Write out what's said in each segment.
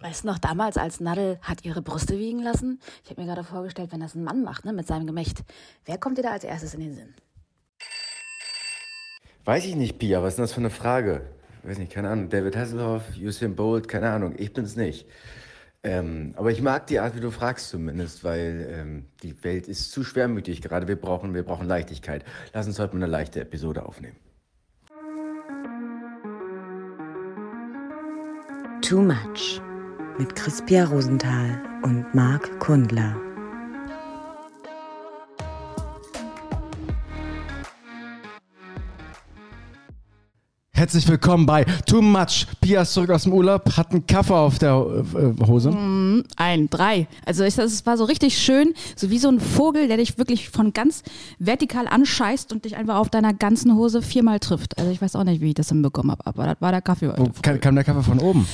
Weißt du noch, damals als Nadel hat ihre Brüste wiegen lassen? Ich habe mir gerade vorgestellt, wenn das ein Mann macht, ne, mit seinem Gemächt. Wer kommt dir da als erstes in den Sinn? Weiß ich nicht, Pia, was ist denn das für eine Frage? Weiß nicht, keine Ahnung. David Hasselhoff, Usain Bolt, keine Ahnung. Ich bin's nicht. Ähm, aber ich mag die Art, wie du fragst zumindest, weil ähm, die Welt ist zu schwermütig gerade. Wir brauchen, wir brauchen Leichtigkeit. Lass uns heute mal eine leichte Episode aufnehmen. Too Much mit Crispia Rosenthal und Marc Kundler. Herzlich willkommen bei Too Much. Pia ist zurück aus dem Urlaub, hat einen Kaffee auf der äh, Hose. Ein, drei. Also ich, das war so richtig schön, so wie so ein Vogel, der dich wirklich von ganz vertikal anscheißt und dich einfach auf deiner ganzen Hose viermal trifft. Also ich weiß auch nicht, wie ich das hinbekommen habe, aber das war der Kaffee. Wo kam, kam der Kaffee von oben?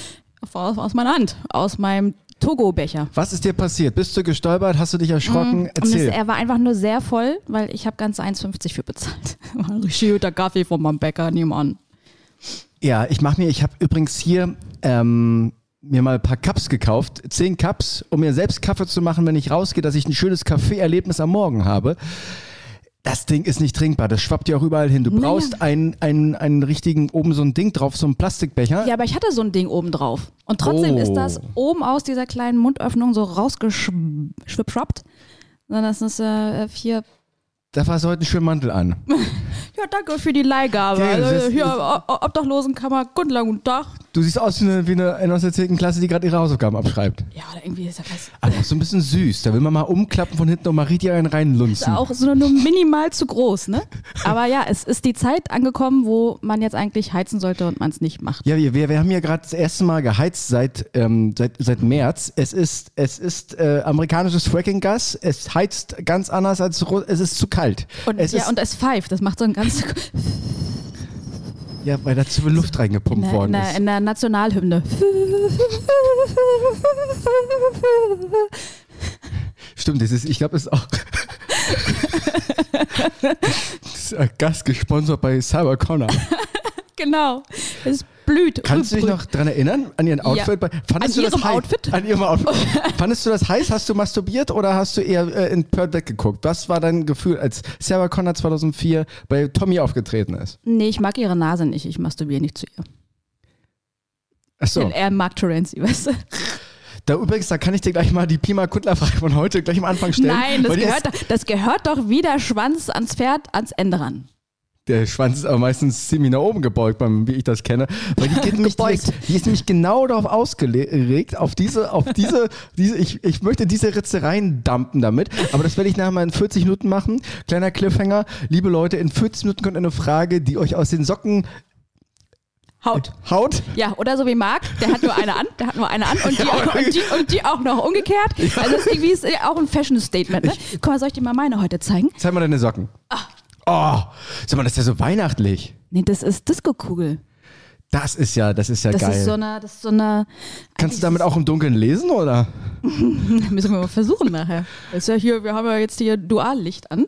Aus, aus meiner Hand, aus meinem Togo-Becher. Was ist dir passiert? Bist du gestolpert? Hast du dich erschrocken? Es, Erzähl. er war einfach nur sehr voll, weil ich habe ganz 1,50 für bezahlt. War ein richtig guter Kaffee von meinem Bäcker nebenan. Ja, ich mache mir, ich habe übrigens hier ähm, mir mal ein paar Cups gekauft, zehn Cups, um mir selbst Kaffee zu machen, wenn ich rausgehe, dass ich ein schönes Kaffeeerlebnis am Morgen habe. Das Ding ist nicht trinkbar, das schwappt ja auch überall hin. Du Naja. brauchst einen, einen, einen richtigen, oben so ein Ding drauf, so ein Plastikbecher. Ja, aber ich hatte so ein Ding oben drauf. Und trotzdem Oh. ist das oben aus dieser kleinen Mundöffnung so rausgeschwipschwappt. Sondern das ist äh, vier. Da war heute ein schöner Mantel an. Ja, danke für die Leihgabe. Ja, also, hier, Obdachlosenkammer, guten Tag. Du siehst aus wie eine, wie eine in aus der 10. Klasse, die gerade ihre Hausaufgaben abschreibt. Ja, oder irgendwie ist das Aber auch so ein bisschen süß. Da will man mal umklappen von hinten und mal richtig einen reinlunzen. auch so nur minimal zu groß, ne? Aber ja, es ist die Zeit angekommen, wo man jetzt eigentlich heizen sollte und man es nicht macht. Ja, wir, wir, wir haben ja gerade das erste Mal geheizt seit, ähm, seit, seit März. Es ist, es ist äh, amerikanisches Fracking-Gas. Es heizt ganz anders als es ist zu kalt. Und, es ja, ist, und es pfeift, das macht so ein ganz ja, weil da zu viel Luft reingepumpt in, der- worden der, ist. in der Nationalhymne. Stimmt, das ist, ich glaube, es ist auch. das ist ein Gas gesponsert bei Cyber Connor. genau. Es blüht. Kannst du dich noch dran erinnern? An ihren Outfit? Bei- Fandest An du das heiß? Outfit? An ihrem Outfit. Fandest du das heiß? Hast du masturbiert oder hast du eher äh, in Pearl weggeguckt? Was war dein Gefühl, als Sarah Connor 2004 bei Tommy aufgetreten ist? Nee, ich mag ihre Nase nicht. Ich masturbiere nicht zu ihr. Achso. Denn er mag Terenzi, weißt du? Da übrigens, da kann ich dir gleich mal die Pima Kuttler Frage von heute gleich am Anfang stellen. Nein, das gehört, das gehört doch wie der Schwanz ans Pferd ans Ende ran. Der Schwanz ist aber meistens ziemlich nach oben gebeugt, wie ich das kenne. Weil die, geht nämlich, die, Gebeugt. ist, die ist nämlich genau darauf ausgelegt, auf diese, auf diese, diese ich, ich möchte diese Ritze reindumpen damit. Aber das werde ich nachher mal in 40 Minuten machen. Kleiner Cliffhanger. Liebe Leute, in 40 Minuten kommt eine Frage, die euch aus den Socken Haut. haut. Ja, oder so wie Marc, der hat nur eine an, der hat nur eine an und die auch, und die, und die auch noch umgekehrt. Also das ist irgendwie ist auch ein Fashion-Statement. Ne? Guck mal, soll ich dir mal meine heute zeigen? Zeig mal deine Socken. Oh, sag mal, das ist ja so weihnachtlich. Nee, das ist Disco-Kugel. Das ist ja, das ist ja Das geil. ist so eine, das ist so eine. Kannst du damit auch im Dunkeln lesen, oder? Müssen wir mal versuchen nachher. Das ist ja hier, wir haben ja jetzt hier Duallicht an.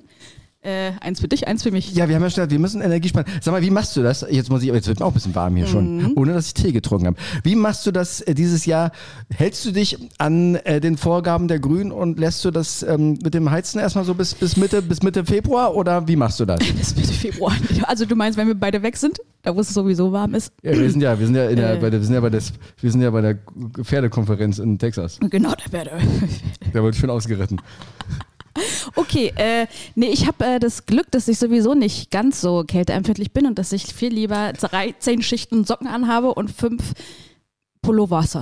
Äh, eins für dich, eins für mich. Ja, wir haben ja schon gesagt, wir müssen Energie sparen. Sag mal, wie machst du das? Jetzt muss ich, jetzt wird mir auch ein bisschen warm hier schon, ohne dass ich Tee getrunken habe. Wie machst du das äh, dieses Jahr? Hältst du dich an äh, den Vorgaben der Grünen und lässt du das ähm, mit dem Heizen erstmal so bis, bis Mitte bis Mitte Februar oder wie machst du das? Bis Mitte Februar. Also du meinst, wenn wir beide weg sind, da wo es sowieso warm ist? Ja, wir sind ja, wir sind ja, der, Äh. bei der, wir sind ja bei, des, wir sind ja bei der Pferdekonferenz in Texas. Genau, da wäre Der wurde schön ausgeritten. Okay, äh, nee, ich habe äh, das Glück, dass ich sowieso nicht ganz so kälteempfindlich bin und dass ich viel lieber 13 Schichten Socken anhabe und fünf Pullovers.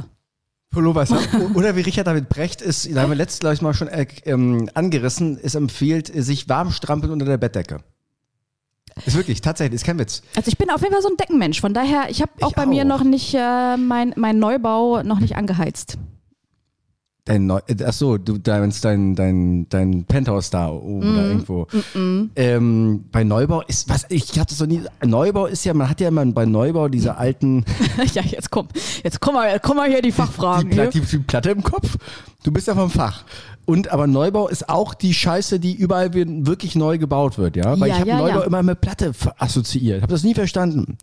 Pullover. Oder wie Richard David Brecht ist, da haben wir letztes, glaube ich, mal schon äh, ähm, angerissen, es empfiehlt, sich warm strampeln unter der Bettdecke. Ist wirklich, tatsächlich, ist kein Witz. Also ich bin auf jeden Fall so ein Deckenmensch, von daher, ich habe auch Ich bei mir auch. noch nicht äh, mein, mein Neubau noch nicht angeheizt. Dein Neu äh, ach so, du meinst dein, dein, dein Penthouse da oben da irgendwo. Ähm, bei Neubau ist, was, ich hatte so nie, Neubau ist ja, man hat ja immer bei Neubau diese alten, ja, jetzt komm, jetzt komm mal, komm mal hier die die, Fachfragen. Hier. die, die Platte im Kopf. Du bist ja vom Fach. Und aber Neubau ist auch die Scheiße, die überall wir- wirklich neu gebaut wird, ja? Weil Ja, ich habe ja, Neubau ja. immer mit Platte assoziiert. Habe das nie verstanden.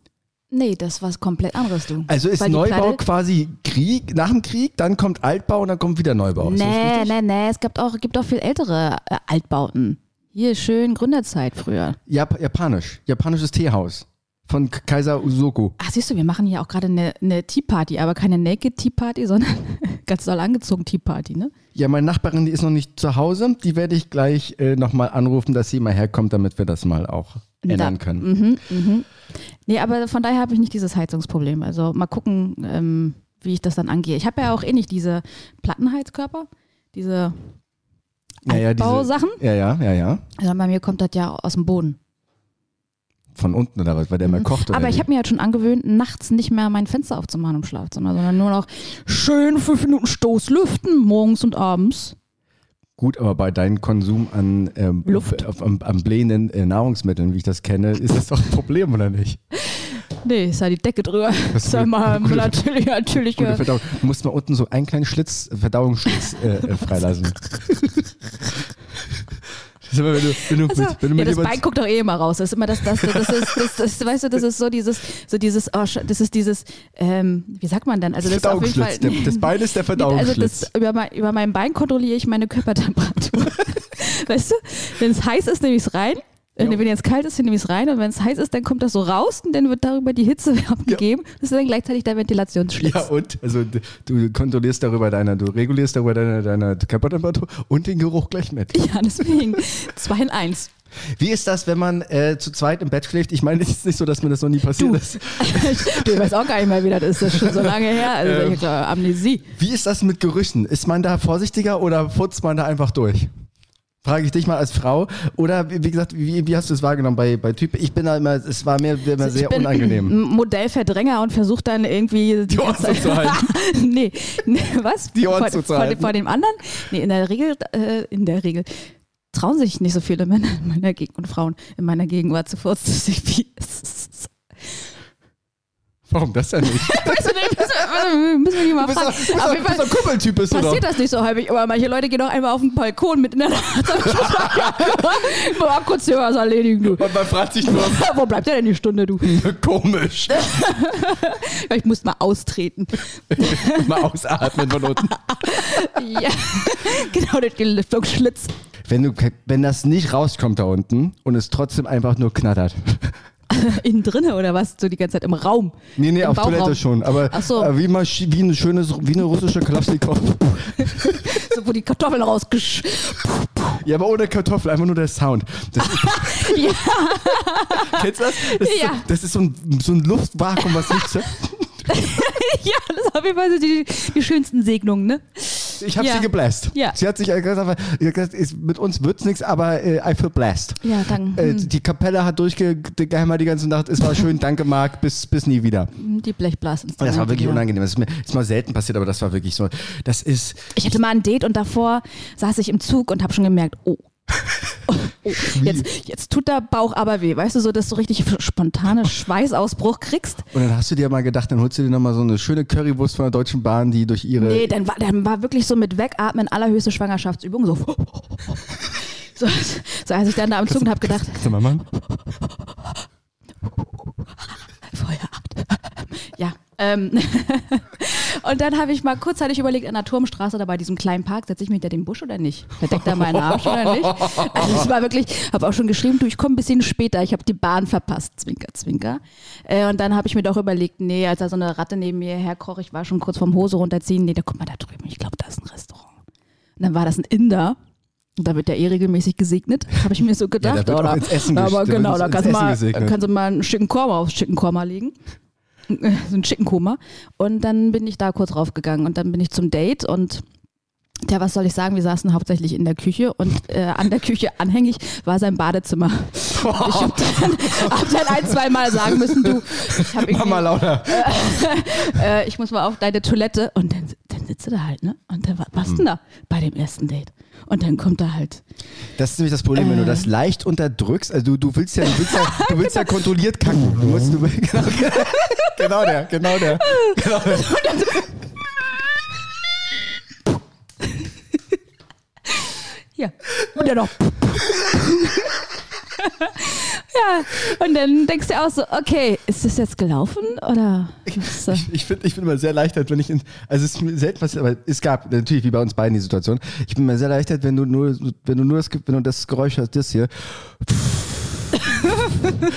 Nee, das war was komplett anderes, du. Also ist Weil Neubau quasi Krieg, nach dem Krieg, dann kommt Altbau und dann kommt wieder Neubau. Ist Nee, nee, nee, es gibt auch, gibt auch viel ältere äh, Altbauten. Hier schön Gründerzeit früher. Jap Japanisch. Japanisches Teehaus. Von Kaiser Usoku. Ach, siehst du, wir machen hier auch gerade eine, eine Tea Party, aber keine Naked Tea Party, sondern ganz doll angezogen Tea Party, ne? Ja, meine Nachbarin, die ist noch nicht zu Hause. Die werde ich gleich äh, nochmal anrufen, dass sie mal herkommt, damit wir das mal auch ändern Da- können. Mhm, mhm. Nee, aber von daher habe ich nicht dieses Heizungsproblem. Also mal gucken, ähm, wie ich das dann angehe. Ich habe ja auch eh nicht diese Plattenheizkörper, diese Ja, ja. Ja, ja, ja, ja. Also bei mir kommt das ja aus dem Boden. Von unten oder was, weil der mal kocht. Oder Mhm. Aber ich habe mir halt schon angewöhnt, nachts nicht mehr mein Fenster aufzumachen im Schlafzimmer, sondern nur noch schön fünf Minuten Stoßlüften, morgens und abends. Gut, aber bei deinem Konsum an ähm, Luft. Auf, am, am blähenden äh, Nahrungsmitteln, wie ich das kenne, ist das doch ein Problem, oder nicht? Nee, ist ja die Decke drüber. Das ist Sag mal, gute- natürlich, natürlich. Gute. Verdauung. Du musst mal unten so einen kleinen Schlitz, Verdauungsschlitz äh, äh, freilassen. Das immer, wenn du, wenn du, Also, mit, wenn du ja, das Bein guckt doch eh immer raus. Das ist immer das, das, das, ist, das, das, weißt du, das ist so dieses, so dieses, oh, das ist dieses, ähm, wie sagt man denn? Also das ist auf jeden Fall. Der, das Bein ist der Also Verdauungsschlitz. das, über, mein, über mein Bein kontrolliere ich meine Körpertemperatur. weißt du, wenn es heiß ist, nehme ich es rein. Äh, Ja. Wenn jetzt kalt ist, nehme ich es rein und wenn es heiß ist, dann kommt das so raus und dann wird darüber die Hitze abgegeben. Das ist dann gleichzeitig der Ventilationsschlitz. ja, und? Also du kontrollierst darüber deine, du regulierst darüber deine, deine Körpertemperatur und den Geruch gleich mit. Ja, deswegen. Zwei in eins. Wie ist das, wenn man äh, zu zweit im Bett schläft? Ich meine, es ist nicht so, dass mir das noch nie passiert Du. ist. ich weiß auch gar nicht mehr, wie das ist. Das ist schon so lange her. Also Ähm. ich Amnesie. Wie ist das mit Gerüchen? Ist man da vorsichtiger oder futzt man da einfach durch? Frage ich dich mal als Frau. Oder wie gesagt, wie, wie hast du es wahrgenommen bei, bei Typen? Ich bin da immer, es war mir immer Also sehr ich bin unangenehm. ein Modellverdränger und versuche dann irgendwie Die Ohren zuzuhalten. nee, nee, was? Die Ohren vor, vor, zuzuhalten. vor dem anderen? Nee, in der Regel, äh, in der Regel trauen sich nicht so viele Männer in meiner Gegend und Frauen in meiner Gegenwart zu furzen. Warum das denn nicht? Weißt du, nee, müssen, müssen wir die mal Du bist fragen. doch, du bist Auf jeden du Fall doch Kuppeltyp, bist du doch. passiert das nicht so häufig, aber manche Leute gehen doch einfach auf den Balkon mit in der Nacht. mal kurz hier was erledigen, du. Und man fragt sich nur, Wo bleibt der denn die Stunde, du? komisch. Ich muss mal austreten. mal ausatmen von unten. Ja, genau, den Lüftungsschlitz. Wenn, du, wenn das nicht rauskommt da unten und es trotzdem einfach nur knattert. Innen drinne oder was? So die ganze Zeit im Raum. Nee, nee, Im auf Bauchraum. Toilette schon. Aber so. äh, wie, mal, wie, eine schönes, wie eine russische Kalaschnikow. So, wo die Kartoffeln rausgesch... Ja, aber ohne Kartoffel, einfach nur der Sound. Das Ja, kennst du das? Das ist, Ja. so, das ist so, ein, so ein Luftvakuum, was nicht. ja, das ist auf jeden Fall so die, die schönsten Segnungen, ne? Ich habe Ja. sie gebläst. Ja. Sie hat sich gesagt, mit uns wird's nichts, aber äh, I feel blessed. Ja, danke. Äh, die Kapelle hat durchgehämmert die ganze Nacht. Es war schön, danke Marc, bis, bis nie wieder. Die Blechblasen. Das war wirklich ja. unangenehm. Das ist mir ist mal selten passiert, aber das war wirklich so. Das ist. Ich hatte mal ein Date und davor saß ich im Zug und habe schon gemerkt, oh. Oh, oh, jetzt, jetzt tut der Bauch aber weh. Weißt du, so, dass du richtig spontane Schweißausbruch kriegst? Und dann hast du dir mal gedacht, dann holst du dir nochmal so eine schöne Currywurst von der Deutschen Bahn, die durch ihre. Nee, dann war, dann war wirklich so mit Wegatmen allerhöchste Schwangerschaftsübung. So. So, so als ich dann da am Zug und habe gedacht, Kannst du mal machen? Feuerart. Ja. Ähm. Und dann habe ich mal kurzzeitig überlegt, an der Turmstraße, da bei diesem kleinen Park, setze ich mich hinter den Busch oder nicht? Verdeckt da meinen Arsch oder nicht? Also es war wirklich, habe auch schon geschrieben, du, ich komme ein bisschen später, ich habe die Bahn verpasst, zwinker, zwinker. Äh, und dann habe ich mir doch überlegt, nee, als da so eine Ratte neben mir herkroch, ich war schon kurz vom Hose runterziehen, nee, da guck mal da drüben, ich glaube, da ist ein Restaurant. Und dann war das ein Inder. Und da wird der eh regelmäßig gesegnet, habe ich mir so gedacht. wird auch oder? ins Essen Aber da wird genau, da kannst du mal, gesegnet. kannst du mal einen Chicken Korma aufs Chicken Korma legen so ein Chickenkoma. Und dann bin ich da kurz raufgegangen und dann bin ich zum Date und ja, was soll ich sagen? Wir saßen hauptsächlich in der Küche und äh, an der Küche anhängig war sein Badezimmer. Ich habe dann, hab dann ein, zwei Mal sagen müssen, du, ich, hab irgendwie, Mama lauter. äh, ich muss mal auf deine Toilette und dann sitzt du da halt, ne? Und dann, was Hm. denn da bei dem ersten Date? Und dann kommt da halt, Das ist nämlich das Problem, wenn du das leicht unterdrückst. Also du, du willst ja, du willst ja, du willst ja kontrolliert kacken. Du musst, du, genau, genau der, genau der. Genau der. ja, und dann noch. Und dann denkst du auch so, okay, ist das jetzt gelaufen oder? Das- Ich finde ich bin immer sehr erleichtert, wenn ich in, also es ist mir selten passiert, aber es gab natürlich wie bei uns beiden die Situation. Ich bin mir sehr erleichtert, wenn du nur, wenn du nur das, wenn du das Geräusch hast, das hier.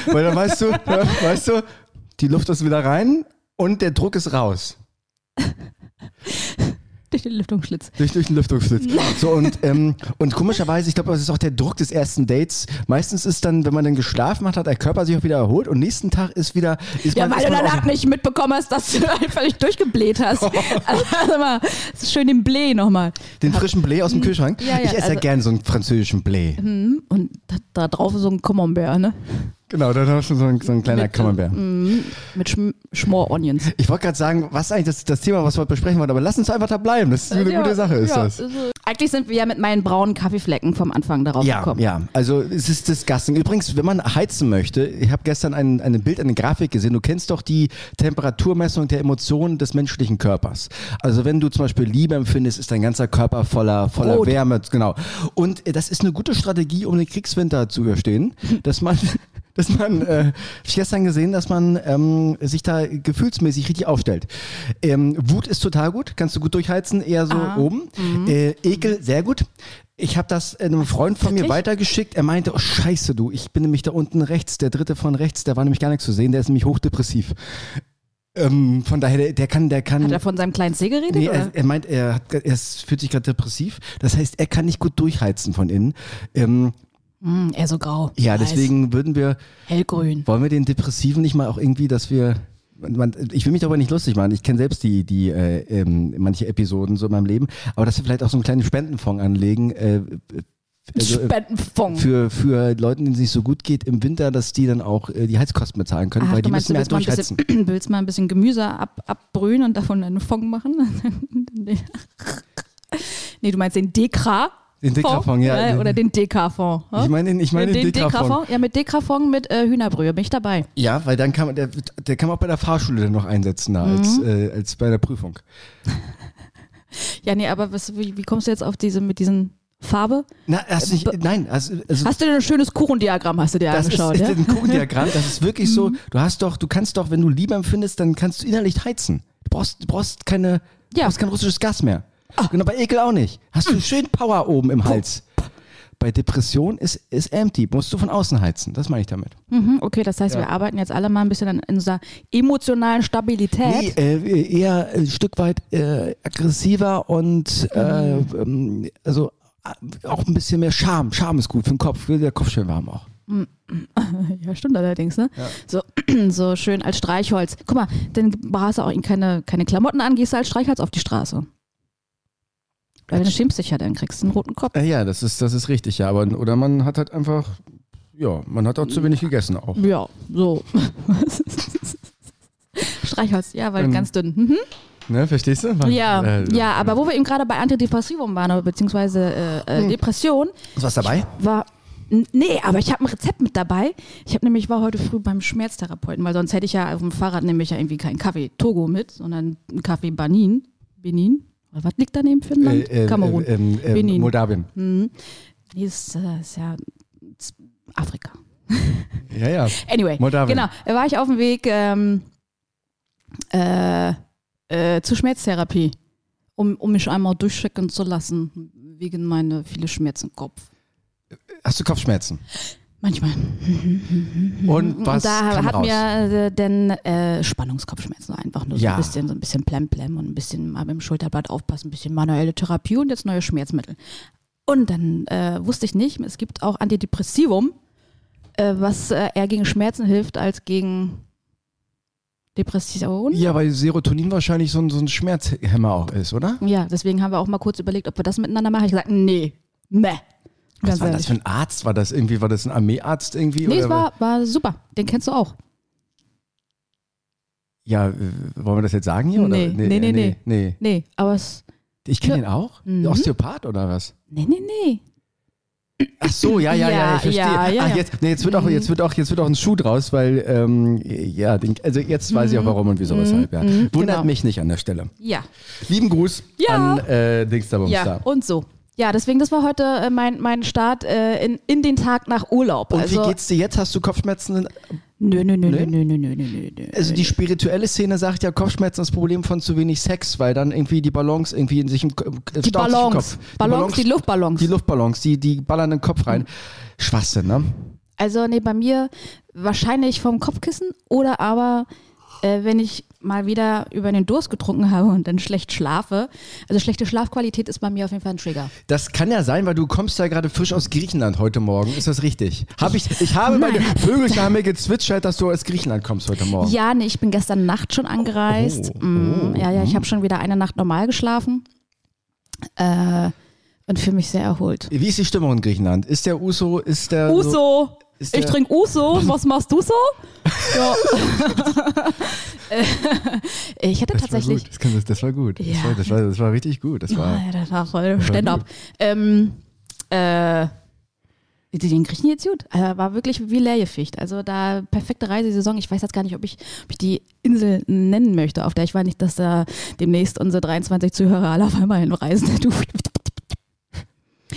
Weil dann weißt du, weißt du, die Luft ist wieder rein und der Druck ist raus. Durch den Lüftungsschlitz. Durch, durch den Lüftungsschlitz. So, und, ähm, und komischerweise, ich glaube, das ist auch der Druck des ersten Dates. Meistens ist dann, wenn man dann geschlafen hat, hat der Körper sich auch wieder erholt und nächsten Tag ist wieder. Ist Ja, man, weil du danach auch- nicht mitbekommen hast, dass du einfach nicht durchgebläht hast. Also mal, schön den Blé nochmal. Den frischen Blé aus dem Kühlschrank. Ja, ja, ich esse ja also- gerne so einen französischen Blé. Und da, da drauf so ein Camembert, ne? Genau, da hast du so ein, so ein kleiner Mit, Camembert. Mit Schm Schmor-Onions. Ich wollte gerade sagen, was ist eigentlich das, das Thema, was wir heute besprechen wollten, aber lass uns einfach da bleiben. Das ist eine Ja, gute Sache, ist ja, das. also- Eigentlich sind wir ja mit meinen braunen Kaffeeflecken vom Anfang darauf Ja, gekommen. ja, also es ist disgusting. Übrigens, wenn man heizen möchte, ich habe gestern ein, ein Bild, eine Grafik gesehen, du kennst doch die Temperaturmessung der Emotionen des menschlichen Körpers. Also wenn du zum Beispiel Liebe empfindest, ist dein ganzer Körper voller, voller Rot. Wärme, genau. Und äh, das ist eine gute Strategie, um den Kriegswinter zu überstehen, dass man... Dass man, äh, hab ich gestern gesehen, dass man ähm, sich da gefühlsmäßig richtig aufstellt. Ähm, Wut ist total gut, kannst du gut durchheizen, eher so Ah, oben. Äh, Ekel, sehr gut. Ich habe das einem Freund von mir weitergeschickt. Er meinte, oh scheiße du, ich bin nämlich da unten rechts, der dritte von rechts, der war nämlich gar nichts zu sehen, der ist nämlich hochdepressiv. Ähm, von daher, der, der kann, der kann. Hat er von seinem kleinen C geredet? Nee, er, er meint, er, hat, er fühlt sich gerade depressiv. Das heißt, er kann nicht gut durchheizen von innen. Ähm, Hm, eher so grau. ja, Weiß. deswegen würden wir, Hellgrün. wollen wir den Depressiven nicht mal auch irgendwie, dass wir. Man, ich will mich darüber nicht lustig machen. Ich kenne selbst die, die äh, ähm, manche Episoden so in meinem Leben, aber dass wir vielleicht auch so einen kleinen Spendenfonds anlegen. Äh, also, äh, Spendenfonds. für, für Leuten, denen es nicht so gut geht im Winter, dass die dann auch äh, die Heizkosten bezahlen können, Ach, weil du die meinst, müssen du ja willst mal, durchheizen. bisschen, willst mal ein bisschen Gemüse ab, abbrühen und davon einen Fond machen? nee. nee, du meinst den Dekra? Den Dekra-Fonds, ja. Äh, Oder den Dekra-Fonds. Ich meine den, ich meine den, den. Dekra-Fonds? Ja, mit Dekra-Fonds mit äh, Hühnerbrühe bin ich dabei. Ja, weil dann kann man, der, der kann man auch bei der Fahrschule dann noch einsetzen, da, als, Mhm. äh, als bei der Prüfung. Ja, nee, aber was, wie, wie kommst du jetzt auf diese mit diesen Farbe? Na, hast du nicht, nein, also, also Hast du denn ein schönes Kuchendiagramm, hast du dir das ist, angeschaut, ist ja? ein Kuchendiagramm, das ist wirklich so, du hast doch, du kannst doch, wenn du Liebe empfindest, dann kannst du innerlich heizen. Du brauchst, du brauchst keine, du Ja. brauchst kein russisches Gas mehr. Genau, bei Ekel auch nicht. Hast du schön Power oben im Hals. Bei Depression ist, ist empty, musst du von außen heizen, das meine ich damit. Mhm, okay, das heißt, Ja. wir arbeiten jetzt alle mal ein bisschen an unserer emotionalen Stabilität. Nee, äh, eher ein Stück weit äh, aggressiver und äh, Mhm. ähm, also äh, auch ein bisschen mehr Charme. Charme ist gut für den Kopf, will der Kopf schön warm auch. Ja, stimmt allerdings, ne? So, so schön als Streichholz. Guck mal, dann brauchst du auch keine, keine Klamotten an, gehst du als Streichholz auf die Straße. Weil dann schämst dich ja, dann kriegst du einen roten Kopf. Äh, ja, das ist, das ist richtig, ja. Aber, oder man hat halt einfach, ja, man hat auch zu wenig gegessen auch. Ja, so. Streichholz, ja, weil Ähm, ganz dünn. Mhm. Ne, verstehst du? Ja, Äh, ja, aber wo wir eben gerade bei Antidepressivum waren, beziehungsweise äh, Hm. äh, Depression, Ist was dabei? war. Nee, aber ich habe ein Rezept mit dabei. Ich habe nämlich war heute früh beim Schmerztherapeuten, weil sonst hätte ich ja auf dem Fahrrad nämlich ja irgendwie keinen Kaffee Togo mit, sondern einen Kaffee Banin. Benin? Was liegt daneben für ein Land? Äh, äh, Kamerun. äh, ähm, ähm, Benin. Moldawien. Mhm. Nee, ist, äh, ist ja ist Afrika. Ja, ja. Anyway, Moldawien. genau. Da war ich auf dem Weg ähm, äh, äh, zur Schmerztherapie, um, um mich einmal durchchecken zu lassen, wegen meiner viele Schmerzen im Kopf. Hast du Kopfschmerzen? Manchmal. Und was und da hat raus? mir äh, denn äh, Spannungskopfschmerzen einfach nur so Ja. ein bisschen, so ein bisschen Plemplem und ein bisschen mal beim Schulterblatt aufpassen, ein bisschen manuelle Therapie und jetzt neue Schmerzmittel. Und dann äh, wusste ich nicht, es gibt auch Antidepressivum, äh, was äh, eher gegen Schmerzen hilft als gegen Depression. Ja, weil Serotonin wahrscheinlich so ein, so ein Schmerzhemmer auch ist, oder? Ja, deswegen haben wir auch mal kurz überlegt, ob wir das miteinander machen. Ich gesagt, nee, nee. Was Ganz war ehrlich. das für ein Arzt? War das irgendwie, war das ein Armeearzt irgendwie? Nee, oder es war, war super. Den kennst du auch. Ja, äh, wollen wir das jetzt sagen hier? Nee, oder? nee, nee, nee. nee. Nee, aber es. Ich kenne den auch? Mhm. Osteopath oder was? Nee, nee, nee. Ach so, ja, ja, ja, Ja, ich verstehe. ja, ja, ja. jetzt, nee, jetzt wird auch, jetzt wird auch, jetzt wird auch ein Schuh draus, weil, ähm, ja, den, also jetzt weiß ich auch warum und wieso, weshalb, ja. mhm, Wundert genau. mich nicht an der Stelle. Ja. Lieben Gruß Ja. an äh, Dings da Bums Ja, und so. Ja, deswegen, das war heute äh, mein, mein Start äh, in, in den Tag nach Urlaub. Und also, wie geht's dir jetzt? Hast du Kopfschmerzen? Nö, nö, nö, nö, nö, nö, nö, nö, nö. Also die spirituelle Szene sagt ja, Kopfschmerzen ist das Problem von zu wenig Sex, weil dann irgendwie die Balance irgendwie in sich im, äh, Die Ballons. Kopf. Ballons, die Luftballons. Die Luftballons, die, die ballern in den Kopf rein. Schwachsinn, ne? Also, nee, bei mir wahrscheinlich vom Kopfkissen oder aber, äh, wenn ich mal wieder über den Durst getrunken habe und dann schlecht schlafe. Also, schlechte Schlafqualität ist bei mir auf jeden Fall ein Trigger. Das kann ja sein, weil du kommst ja gerade frisch aus Griechenland heute Morgen. Ist das richtig? Hab ich, ich habe meine Vögel haben mir gezwitschert, dass du aus Griechenland kommst heute Morgen. Ja, nee, ich bin gestern Nacht schon angereist. Oh, Mm, oh, ja, ja, ich habe schon wieder eine Nacht normal geschlafen. Äh, und fühle mich sehr erholt. Wie ist die Stimmung in Griechenland? Ist der Uso, ist der... Uso! Ist Ich trinke Uso. Was machst du so? Ja. Ich hätte Das war tatsächlich. gut, das, das, das war gut. Das, Ja. war, das, war, das war richtig gut. Das war, ja, das war voll Stand-up. Ähm, äh, den Griechen jetzt gut. Also war wirklich wie leergefegt. Also da perfekte Reisesaison. Ich weiß jetzt gar nicht, ob ich, ob ich die Insel nennen möchte, auf der ich war. Nicht, dass da demnächst unsere 23 Zuhörer alle auf einmal hinreisen.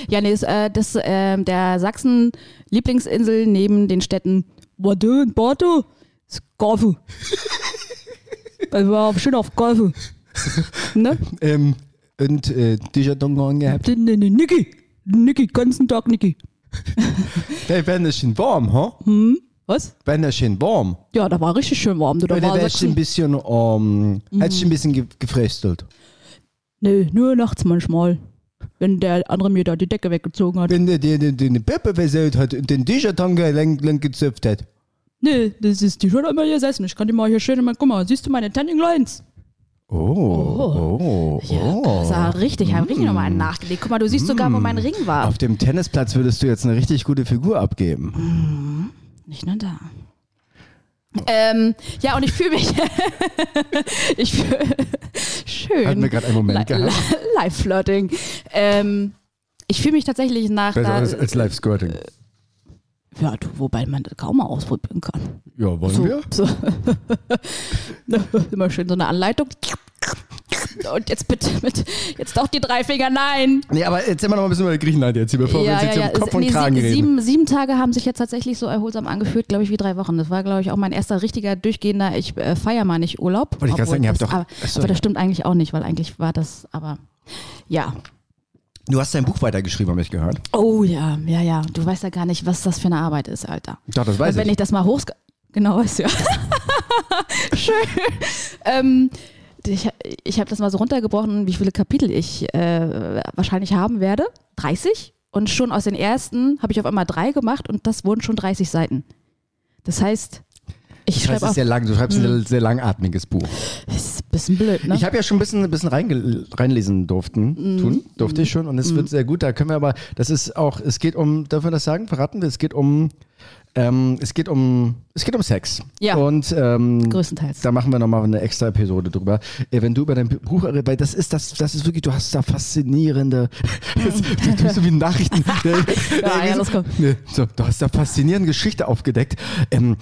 Ja, nee, ist, äh, das ähm, der Sachsen-Lieblingsinsel neben den Städten Warte und Bordeaux ist Gorfu. Das war schön auf Gorfu. Ne? ähm, und äh, Dijardongon gehabt. Nee, nee, nee, Niki. Niki, ganzen Tag Niki. Hey, wenn es schön warm, ha? Was? Wenn es schön warm. Ja, da war richtig schön warm. Du, da Oder war wärst du ein bisschen, ähm, hättest du ein bisschen ge gefröstelt? Nee, nur nachts manchmal. Wenn der andere mir da die Decke weggezogen hat. Wenn der den, den, den Peppe versaut hat und den Dijardonga lang, lang gezupft hat. Nee, das ist die schon immer gesessen. Ich kann die mal hier schön mal, guck mal, siehst du meine Tanning Lines? Oh, oh, Ja, das war richtig, haben richtig nochmal einen nachgelegt. Guck mal, du siehst sogar, wo mein Ring war. Auf dem Tennisplatz würdest du jetzt eine richtig gute Figur abgeben. Nicht nur da. Ähm, ja, und ich fühle mich. ich fühle. Schön. Hatten wir gerade einen Moment gehabt? li- Live-Flirting. Ähm, ich fühle mich tatsächlich nach. Besser da, als, als Live-Squirting. ja, du, wobei man das kaum mal ausprobieren kann. Ja, wollen So, wir? so. Immer schön so eine Anleitung. Und jetzt bitte mit, jetzt doch die drei Finger, nein. Nee, aber erzähl mal noch ein bisschen über Griechenland jetzt hier, bevor wir ja, uns jetzt ja, hier ja. um Kopf und Nee, Kragen sieben, reden. sieben, sieben Tage haben sich jetzt tatsächlich so erholsam angefühlt, glaube ich, wie drei Wochen. Das war, glaube ich, auch mein erster richtiger durchgehender, ich äh, feier mal nicht Urlaub. Wollte ich gerade sagen, ihr habt doch- aber, Ach so, aber das stimmt eigentlich auch nicht, weil eigentlich war das, aber ja. Du hast dein Buch weitergeschrieben, habe ich gehört. Oh ja, ja, ja. Du weißt ja gar nicht, was das für eine Arbeit ist, Alter. Doch, das weiß Und wenn ich. ich das mal hoch... Genau, weißt du ja. Schön. Ähm, ich ich habe das mal so runtergebrochen, wie viele Kapitel ich äh, wahrscheinlich haben werde. 30. Und schon aus den ersten habe ich auf einmal drei gemacht und das wurden schon 30 Seiten. Das heißt, ich Das heißt, schreibe sehr lang, du schreibst ein sehr, sehr langatmiges Buch. Das ist ein bisschen blöd, ne? Ich habe ja schon ein bisschen, ein bisschen reinlesen durften, tun, durfte ich schon und es wird sehr gut. Da können wir aber, das ist auch, es geht um, dürfen wir das sagen, verraten wir, es geht um, ähm, es geht um, es geht um Sex. Ja. Und ähm, Größtenteils. da machen wir nochmal eine extra Episode drüber. Äh, wenn du über dein Buch, äh, weil das ist, das, das ist wirklich, du hast da faszinierende, das, du tust so wie Nachrichten. Ja, ja, los, komm. Nee, So, du hast da faszinierende Geschichte aufgedeckt. Ähm,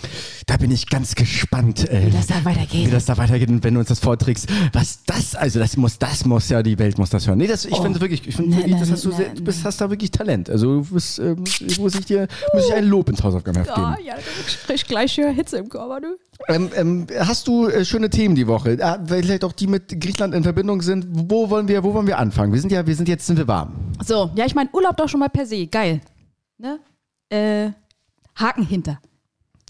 da bin ich ganz gespannt, äh, Wie das da weitergeht. wie das da weitergeht und wenn du uns das vorträgst. Was das, also das muss, das muss ja, die Welt muss das hören. Nee, das, ich finde wirklich, ich finde das hast du, sehr, du bist, hast da wirklich Talent. Also du bist, ähm, muss ich dir, muss ich ein Lob ins Hausaufgabenheft ja, ja, ich krieg gleich hier Hitze im Körper, du. Ähm, ähm, hast du äh, schöne Themen die Woche? Ah, vielleicht auch die mit Griechenland in Verbindung sind. Wo wollen wir, wo wollen wir anfangen? Wir sind ja, wir sind jetzt sind wir warm. So, ja, ich meine, Urlaub doch schon mal per se. Geil. Ne? Äh, Haken hinter.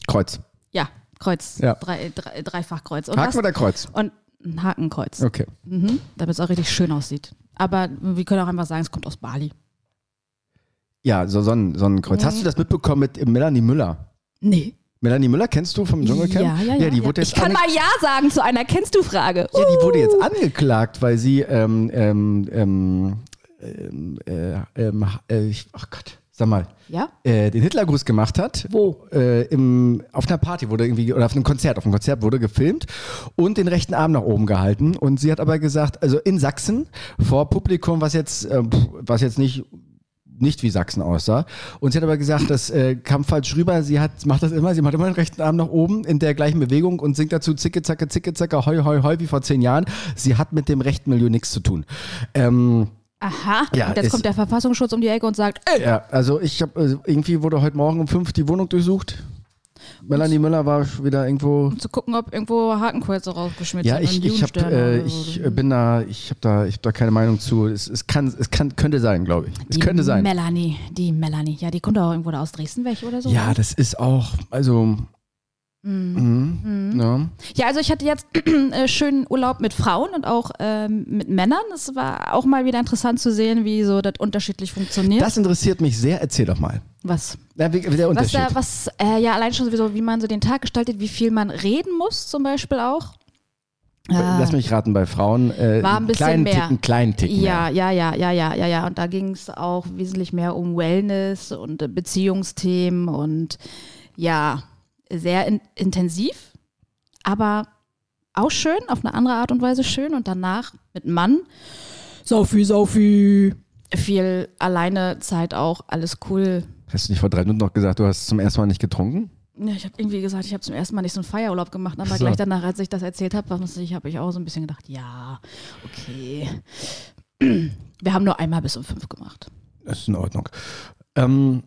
Kreuz. Ja, Kreuz. Ja. Drei, drei, Dreifachkreuz. Und Haken oder Kreuz? Und ein Hakenkreuz. Okay. Mhm, damit es auch richtig schön aussieht. Aber wir können auch einfach sagen, es kommt aus Bali. Ja, so Sonnen, Sonnenkreuz. Hast du das mitbekommen mit Melanie Müller? Nee. Melanie Müller kennst du vom Dschungelcamp? Ja, ja, ja. ja die ja. wurde jetzt ich kann mal Ja sagen zu einer Kennst du Frage. Ja, die wurde jetzt angeklagt, weil sie ähm, ähm, ähm, ähm, äh, äh, ich, ach Gott, sag mal, Ja? äh, den Hitlergruß gemacht hat. Wo? Äh, im, auf einer Party wurde irgendwie, oder auf einem Konzert, auf einem Konzert wurde gefilmt und den rechten Arm nach oben gehalten. Und sie hat aber gesagt, also in Sachsen, vor Publikum, was jetzt, äh, was jetzt nicht nicht wie Sachsen aussah. Und sie hat aber gesagt, das äh, kam falsch rüber. Sie hat, macht das immer, sie macht immer den rechten Arm nach oben in der gleichen Bewegung und singt dazu zicke, zacke, zicke, zacke, hoi, hoi, hoi, wie vor zehn Jahren. Sie hat mit dem rechten Milieu nichts zu tun. Ähm, Aha. Ja, und jetzt kommt der Verfassungsschutz um die Ecke und sagt, ey, Ja, also ich habe äh, irgendwie wurde heute Morgen um fünf die Wohnung durchsucht. Melanie Müller war wieder irgendwo. um zu gucken, ob irgendwo Hakenkreuze rausgeschmissen Ja, ich, ich Judensterne äh, so. ich bin da, ich habe da, ich habe da keine Meinung zu. Es, es kann, es kann, könnte sein, glaube ich. Es die könnte sein. Melanie, die Melanie. Ja, die kommt auch irgendwo da aus Dresden weg oder so. Ja, das ist auch, also. Mhm. Mhm. Ja. Ja, also ich hatte jetzt äh, schönen Urlaub mit Frauen und auch ähm, mit Männern. Es war auch mal wieder interessant zu sehen, wie so das unterschiedlich funktioniert. Das interessiert mich sehr. Erzähl doch mal. was? Ja, wie, der Was Unterschied. da, was, äh, ja, allein schon sowieso, wie man so den Tag gestaltet, wie viel man reden muss, zum Beispiel auch. Ah. Lass mich raten, bei Frauen äh, War ein bisschen kleinen mehr. Ticken, kleinen Ticken Ja, ja, ja, ja, ja, ja, ja. Und da ging es auch wesentlich mehr um Wellness und äh, Beziehungsthemen und ja, sehr in intensiv, aber auch schön, auf eine andere Art und Weise schön. Und danach mit einem Mann, Saufi, Saufi, viel alleine Zeit auch, alles cool. Hast du nicht vor drei Minuten noch gesagt, du hast zum ersten Mal nicht getrunken? Ja, ich habe irgendwie gesagt, ich habe zum ersten Mal nicht so einen Feierurlaub gemacht, aber so. gleich danach, als ich das erzählt habe, habe ich auch so ein bisschen gedacht, ja, okay. Wir haben nur einmal bis um fünf gemacht. Das ist in Ordnung. Ähm,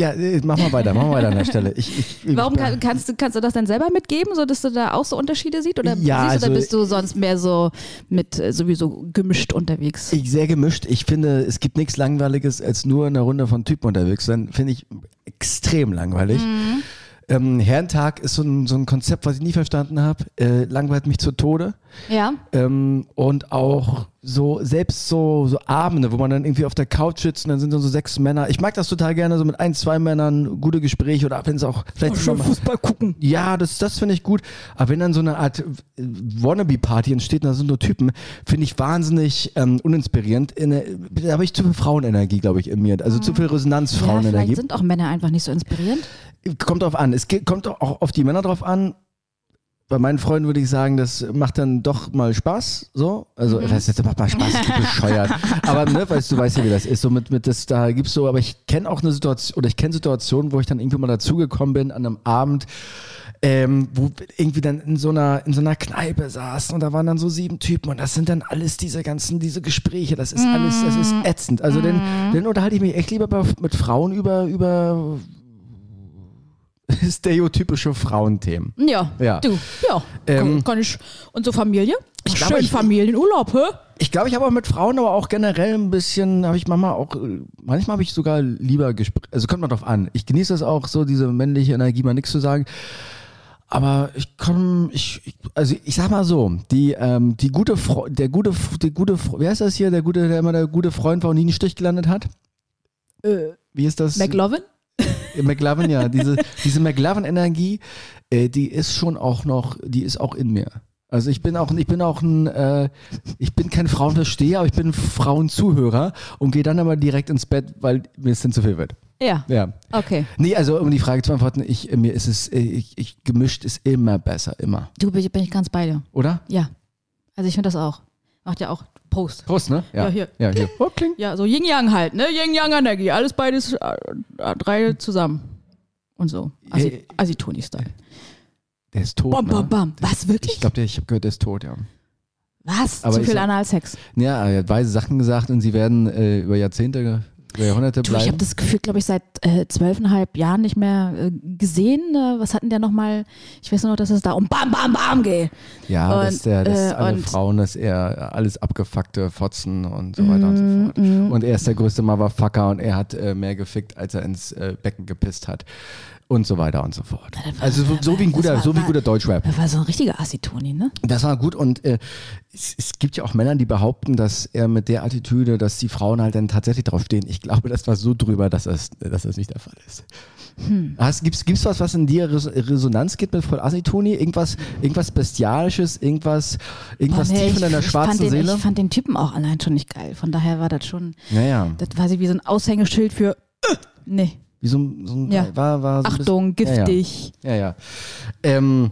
ja, äh, mach mal weiter, mach mal weiter an der Stelle. Ich, ich, Warum ich, kann, kannst, du, kannst du das denn selber mitgeben, so dass du da auch so Unterschiede siehst? Oder Ja, siehst also- oder bist du sonst mehr so mit äh, sowieso gemischt unterwegs? Ich sehr gemischt. Ich finde, es gibt nichts Langweiliges, als nur in einer Runde von Typen unterwegs sein. Finde ich extrem langweilig. Mhm. Ähm, Herrentag ist so ein, so ein Konzept, was ich nie verstanden habe. Äh, langweilt mich zu Tode. Ja. Ähm, und auch so, selbst so, so Abende, wo man dann irgendwie auf der Couch sitzt und dann sind da so sechs Männer. Ich mag das total gerne, so mit ein, zwei Männern gute Gespräche oder wenn es auch vielleicht schön mal- Fußball gucken. Ja, das, das finde ich gut. Aber wenn dann so eine Art äh, Wannabe-Party entsteht, und da sind nur Typen, finde ich wahnsinnig ähm, uninspirierend. In, der- da habe ich zu viel Frauenenergie, glaube ich, in mir. Also zu viel Ja, Resonanz-Frauenenergie. vielleicht sind auch Männer einfach nicht so inspirierend. Kommt drauf an. Es geht, kommt auch auf die Männer drauf an. Bei meinen Freunden würde ich sagen, das macht dann doch mal Spaß, so. Also, das, das macht mal Spaß, bescheuert. Aber, ne, weißt du, weißt ja, wie das ist. So mit, mit das, da gibt's so, aber ich kenne auch eine Situation, oder ich kenne Situationen, wo ich dann irgendwie mal dazugekommen bin an einem Abend, ähm, wo irgendwie dann in so einer, in so einer Kneipe saßen und da waren dann so sieben Typen und das sind dann alles diese ganzen, diese Gespräche, das ist alles, das ist ätzend. Also, dann, dann unterhalte ich mich echt lieber bei, mit Frauen über, über stereotypische Frauenthemen. Ja. Ja. Du, ja. Ähm, kann, ich. Und so Familie? Ich glaube, Schön ich- Familienurlaub, hä? Ich glaube, ich habe auch mit Frauen, aber auch generell ein bisschen, habe ich manchmal auch, manchmal habe ich sogar lieber Gespräche, also kommt mal drauf an. Ich genieße das auch, so diese männliche Energie, mal nichts zu sagen. Aber ich komme, ich, ich, also ich sag mal so, die, ähm, die gute, Fro der gute, der gute, wer ist das hier, der gute, der immer der gute Freund war und nie einen Stich gelandet hat? Äh, Wie ist das? McLovin? McLovin, ja. Diese, diese McLovin-Energie, äh, die ist schon auch noch, die ist auch in mir. Also ich bin auch, ich bin auch ein, äh, ich bin kein Frauenversteher, aber ich bin ein Frauenzuhörer und gehe dann aber direkt ins Bett, weil mir es dann zu viel wird. Ja. Ja. Okay. Nee, also um die Frage zu beantworten, ich, äh, mir ist es, äh, ich, ich, gemischt ist immer besser, immer. Du bin, bin ich ganz bei dir. Oder? Ja. Also ich finde das auch. Macht ja auch Prost. Prost, ne? Ja, hier. Ja, hier. Oh, klingt. Ja, so Yin-Yang halt, ne? Yin-Yang-Energie. Alles beides, äh, äh, drei zusammen. Und so. Asi, Äh, Asitoni-Style. Der ist tot. Bam, ne? bam, bam. Was, wirklich? Ich glaube, ich habe gehört, der ist tot, ja. Was? aber Zu viel Analsex. Ja, er hat weise Sachen gesagt und sie werden äh, über Jahrzehnte, über Jahrhunderte Du, ich bleiben. habe das Gefühl, glaube ich, seit äh, zwölfeinhalb Jahren nicht mehr äh, gesehen. Äh, was hatten der nochmal? Ich weiß nur noch, dass es da um Bam, Bam, Bam geht. Ja, Und, dass, der, dass äh, alle Frauen, dass er alles abgefuckte Fotzen und so weiter und so fort. Mm, Und er ist der größte Motherfucker und er hat äh, mehr gefickt, als er ins äh, Becken gepisst hat. Und so weiter und so fort. war- Also so, so wie ein guter, war- so wie war- guter Deutschrap. Das war so ein richtiger Asitoni, ne? Das war gut und äh, es, es gibt ja auch Männer, die behaupten, dass er mit der Attitüde, dass die Frauen halt dann tatsächlich drauf stehen. Ich glaube, das war so drüber, dass das, dass das nicht der Fall ist. Hm. Gibt's, gibt's was, was in dir Res Resonanz gibt mit voll Asitoni? Irgendwas, irgendwas Bestialisches, irgendwas, irgendwas Boah, nee, tief in deiner schwarzen den, Seele? Ich fand den Typen auch allein schon nicht geil. Von daher war das schon, Naja, das war sie wie so ein Aushängeschild für, äh, nee, wie so, ein- so ein, Ja. war, war so Achtung, bisschen- ja, ja. giftig. Ja, ja. Ähm,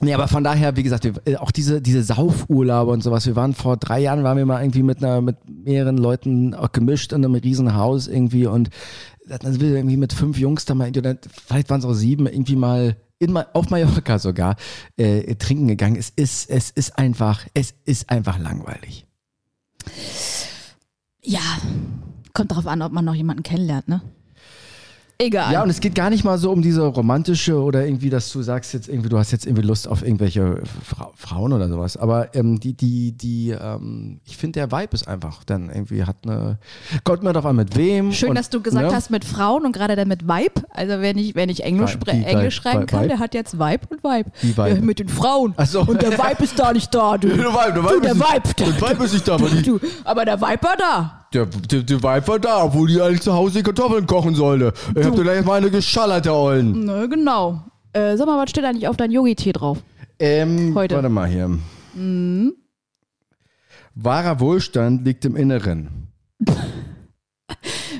nee, aber von daher, wie gesagt, wir, äh, auch diese, diese Saufurlaube und sowas. Wir waren vor drei Jahren, waren wir mal irgendwie mit einer, mit mehreren Leuten auch gemischt in einem riesen Haus irgendwie und dann sind wir irgendwie mit fünf Jungs da mal, vielleicht waren es auch sieben, irgendwie mal in, auf Mallorca sogar äh, trinken gegangen. Es ist, es ist einfach, es ist einfach langweilig. Ja, kommt darauf an, ob man noch jemanden kennenlernt, ne? Egal. Ja, und es geht gar nicht mal so um diese romantische oder irgendwie, dass du sagst jetzt irgendwie, du hast jetzt irgendwie Lust auf irgendwelche Fra Frauen oder sowas. Aber ähm, die, die, die, ähm, ich finde, der Vibe ist einfach dann irgendwie hat eine. Kommt mir drauf an, mit wem. Schön, und, dass du gesagt ne? hast mit Frauen und gerade dann mit Vibe. Also wenn ich, wenn ich Englisch, wie Englisch Vibe? schreiben kann, Vibe? der hat jetzt Vibe und Vibe. Wie Vibe? Ja, mit den Frauen. Ach so. Und der Vibe ist da nicht da, du. Der Vibe, der du, Vibe der ist nicht- Vibe. der Vibe ist nicht da, aber die- du, aber der Vibe war da. Der, der, der war da, obwohl die eigentlich zu Hause die Kartoffeln kochen sollte. Ich hab dir gleich mal eine geschallert, der Ollen. Na, genau. Äh, sag mal, was steht eigentlich auf deinem Yogi-Tee drauf? Ähm, Heute. Warte mal hier. Wahrer Wohlstand liegt im Inneren.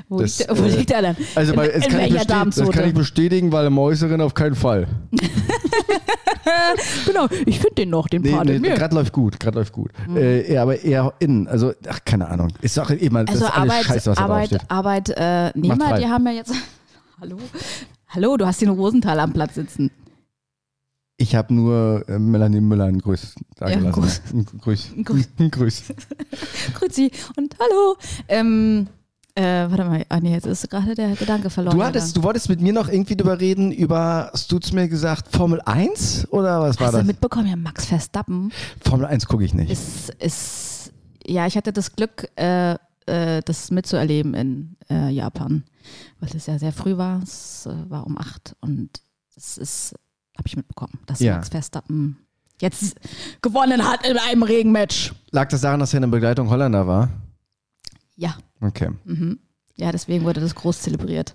Wo, Das, liegt, der- wo äh, liegt der denn? Also, weil, in kann ich bestätigen, das kann ich bestätigen, weil im Äußeren auf keinen Fall. Genau, ich finde den noch, den Nee, Part nee in mir. gerade läuft gut, gerade läuft gut. Äh, ja, aber eher innen, also, ach, keine Ahnung. Ist doch immer, das Also ist alles Arbeit, scheiße, was Arbeit. Arbeitnehmer, frei. die haben ja jetzt. Hallo? Hallo, du hast den Rosenthal am Platz sitzen. Ich habe nur äh, Melanie Müller einen Grüß da Ja, gelassen. Ein Grüß. Ein Grüß. Ein Grüß. Grüezi und hallo. Ähm, äh, warte mal, ah nee, jetzt ist gerade der Gedanke verloren. Du hattest, du wolltest mit mir noch irgendwie drüber reden, über, hast du zu mir gesagt, Formel 1 oder was war Hast du das? mitbekommen, ja, Max Verstappen Formel 1 gucke ich nicht. ist, ist, ja, ich hatte das Glück, äh, äh, das mitzuerleben in äh, Japan, weil es ja sehr früh war. Es äh, war um acht und das ist, habe ich mitbekommen, dass Ja. Max Verstappen jetzt gewonnen hat in einem Regenmatch. Lag das daran, dass er in der Begleitung Holländer war? Ja, Okay. mhm. ja, deswegen wurde das groß zelebriert.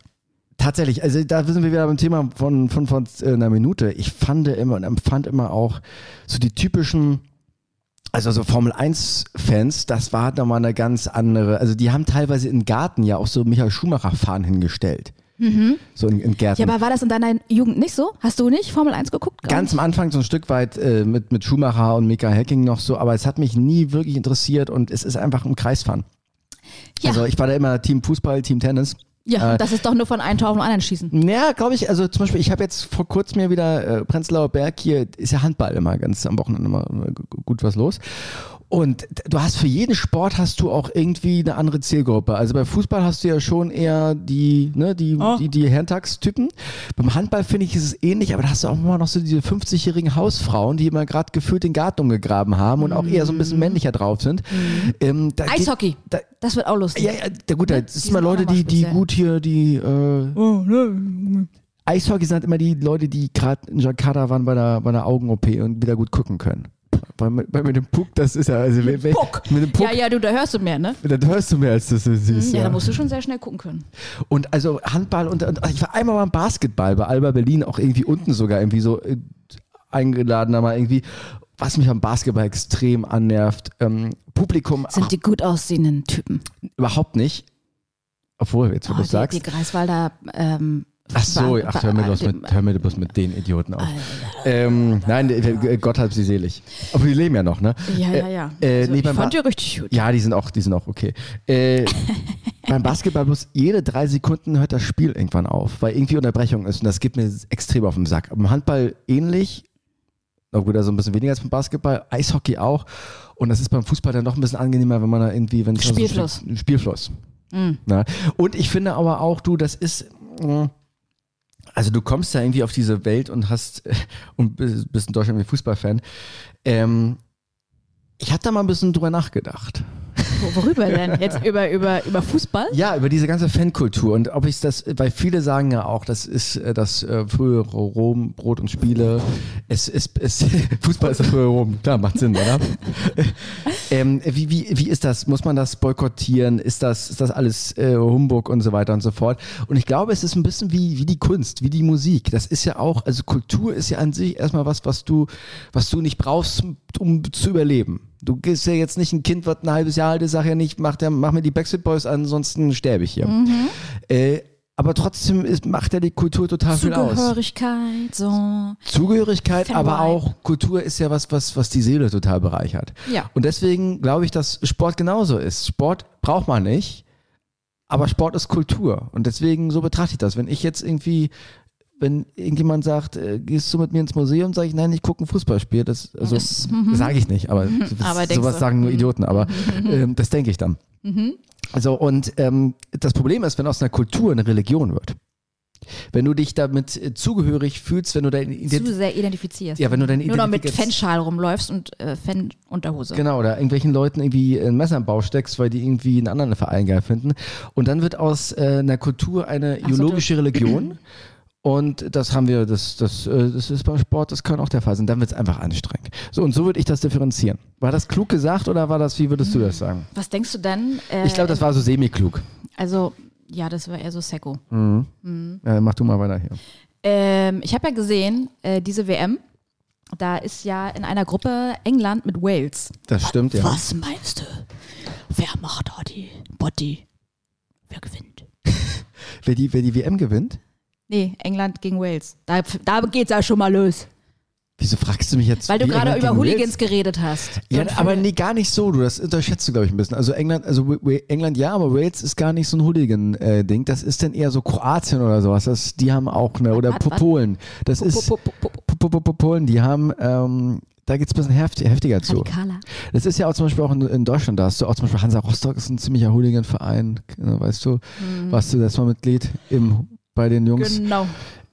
Tatsächlich, also da sind wir wieder beim Thema von, von, von äh, einer Minute. Ich fand immer und empfand immer auch so die typischen, also so Formel 1-Fans, das war da mal eine ganz andere, also die haben teilweise im Garten ja auch so Michael Schumacher-Fahnen hingestellt. So in, in Gärten. Ja, aber war das in deiner Jugend nicht so? Hast du nicht Formel 1 geguckt? Ganz am Anfang so ein Stück weit äh, mit, mit Schumacher und Mika Hacking noch so, aber es hat mich nie wirklich interessiert und es ist einfach ein Kreisfahren. Ja. Also ich war da immer Team Fußball, Team Tennis. Ja, Äh, das ist doch nur von einem Tor auf den anderen schießen. Ja, glaube ich. Also zum Beispiel, ich habe jetzt vor kurzem mir wieder äh, Prenzlauer Berg hier, ist ja Handball immer ganz am Wochenende immer, gu- gut was los. Und du hast für jeden Sport hast du auch irgendwie eine andere Zielgruppe. Also bei Fußball hast du ja schon eher die, ne, die, Oh. die, die Herrentagstypen. Beim Handball finde ich, ist es ähnlich, aber da hast du auch immer noch so diese 50-jährigen Hausfrauen, die immer gerade gefühlt den Garten umgegraben haben und auch eher so ein bisschen männlicher drauf sind. Ähm, da geht- Mhm. Eishockey. Da, Das wird auch lustig. ja, ja, gut, Ne? das Die sind auch Leute, mal die, die gut hier, die äh, Oh, ne. Eishockey sind halt immer die Leute, die gerade in Jakarta waren bei der, bei der Augen-OP und wieder gut gucken können. Mit, weil mit dem Puck, das ist ja, also wer- wer- Puck. mit dem Puck, Ja, ja, du, da hörst du mehr, ne? da hörst du mehr, als das du siehst. Ja, Ja, da musst du schon sehr schnell gucken können. Und also Handball und, und ich war einmal beim Basketball bei Alba Berlin, auch irgendwie unten sogar irgendwie so äh, eingeladen, aber irgendwie, was mich am Basketball extrem annervt, ähm, Publikum Sind die gut aussehenden Typen. überhaupt nicht. Obwohl, jetzt wo Oh, du die, sagst. die Greifswalder. Ähm, Ach so, war- ach, hör mir, bloß mit, hör mir bloß mit den Idioten auf. Ähm, nein, äh, Gott hat sie selig. Aber die leben ja noch, ne? Ja, ja, ja. Äh, Also, nee, ich fand Ba- die richtig gut. Ja, die sind auch, die sind auch okay. Äh, beim Basketball bloß jede drei Sekunden hört das Spiel irgendwann auf, weil irgendwie Unterbrechung ist und das geht mir extrem auf den Sack. Beim Handball ähnlich, na gut, also ein bisschen weniger als beim Basketball, Eishockey auch. Und das ist beim Fußball dann doch ein bisschen angenehmer, wenn man da irgendwie, wenn es da so Spielfluss. Spielfluss. Mhm. Na? Und ich finde aber auch, du, das ist. mh, Also du kommst da irgendwie auf diese Welt und hast und bist bist in Deutschland wie Fußballfan. Ähm, ich habe da mal ein bisschen drüber nachgedacht. Wo- Worüber denn? Jetzt über, über, über Fußball? Ja, über diese ganze Fankultur und ob ich das, weil viele sagen ja auch, das ist äh, das äh, frühere Rom, Brot und Spiele. Es ist, es, Fußball ist das frühere Rom, klar, macht Sinn, oder? ähm, wie, wie, wie ist das? Muss man das boykottieren? Ist das, ist das alles äh, Humbug und so weiter und so fort? Und ich glaube, es ist ein bisschen wie, wie die Kunst, wie die Musik. Das ist ja auch, also Kultur ist ja an sich erstmal was, was du, was du nicht brauchst, um zu überleben. Du gehst ja jetzt nicht ein Kind, was ein halbes Jahr alt ist, sag ja nicht, mach, der, mach mir die Backstreet Boys an, ansonsten sterbe ich hier. Äh, aber trotzdem ist, macht ja die Kultur total viel aus. Zugehörigkeit, so. Zugehörigkeit, Fan aber auch Kultur ist ja was, was, was die Seele total bereichert. Ja. Und deswegen glaube ich, dass Sport genauso ist. Sport braucht man nicht, aber Sport ist Kultur. Und deswegen so betrachte ich das. Wenn ich jetzt irgendwie, wenn irgendjemand sagt, äh, gehst du mit mir ins Museum, sage ich, nein, ich gucke ein Fußballspiel. Das, also, mhm. sage ich nicht, aber, Aber das, denkst sowas du. sagen nur Idioten, aber ähm, das denke ich dann. Also und ähm, das Problem ist, wenn aus einer Kultur eine Religion wird. Wenn du dich damit äh, zugehörig fühlst, wenn du deine Zu Ident sehr identifizierst. ja, wenn du deine Nur noch mit Fanschal rumläufst und äh, Fan-Unterhose. Genau, oder irgendwelchen Leuten irgendwie ein Messer im Bauch steckst, weil die irgendwie einen anderen Verein geil finden. Und dann wird aus äh, einer Kultur eine so, ideologische Religion. Und das haben wir, das, das, äh, das ist beim Sport, das kann auch der Fall sein. Dann wird es einfach anstrengend. So, und so würde ich das differenzieren. War das klug gesagt oder war das, wie würdest du das sagen? Was denkst du denn? Äh, Ich glaube, das war so semi-klug. Also, ja, das war eher so Sekko. Äh, mach du mal weiter hier. Ähm, ich habe ja gesehen, äh, diese WM, da ist ja in einer Gruppe England mit Wales. Das stimmt, ja. Was meinst du? Wer macht da die Body? Wer gewinnt? Wer die, wer die WM gewinnt? Nee, England gegen Wales. Da, da geht's ja schon mal los. Wieso fragst du mich jetzt? Weil du gerade über Hooligans Wales? geredet hast. Ja, aber nee, gar nicht so. Du, das unterschätzt du, glaube ich, ein bisschen. Also England, also England ja, aber Wales ist gar nicht so ein Hooligan-Ding. Das ist dann eher so Kroatien oder sowas. Das, die haben auch eine, oder was? Polen. Das ist Po- po- po- po- Po- Po- Po- Polen, die haben, ähm, da geht es ein bisschen heft, heftiger zu. Radikaler. Das ist ja auch zum Beispiel auch in, in Deutschland, da hast du auch zum Beispiel Hansa Rostock ist ein ziemlicher Hooligan-Verein. Weißt du, warst du das mal Mitglied im, bei den Jungs? Genau.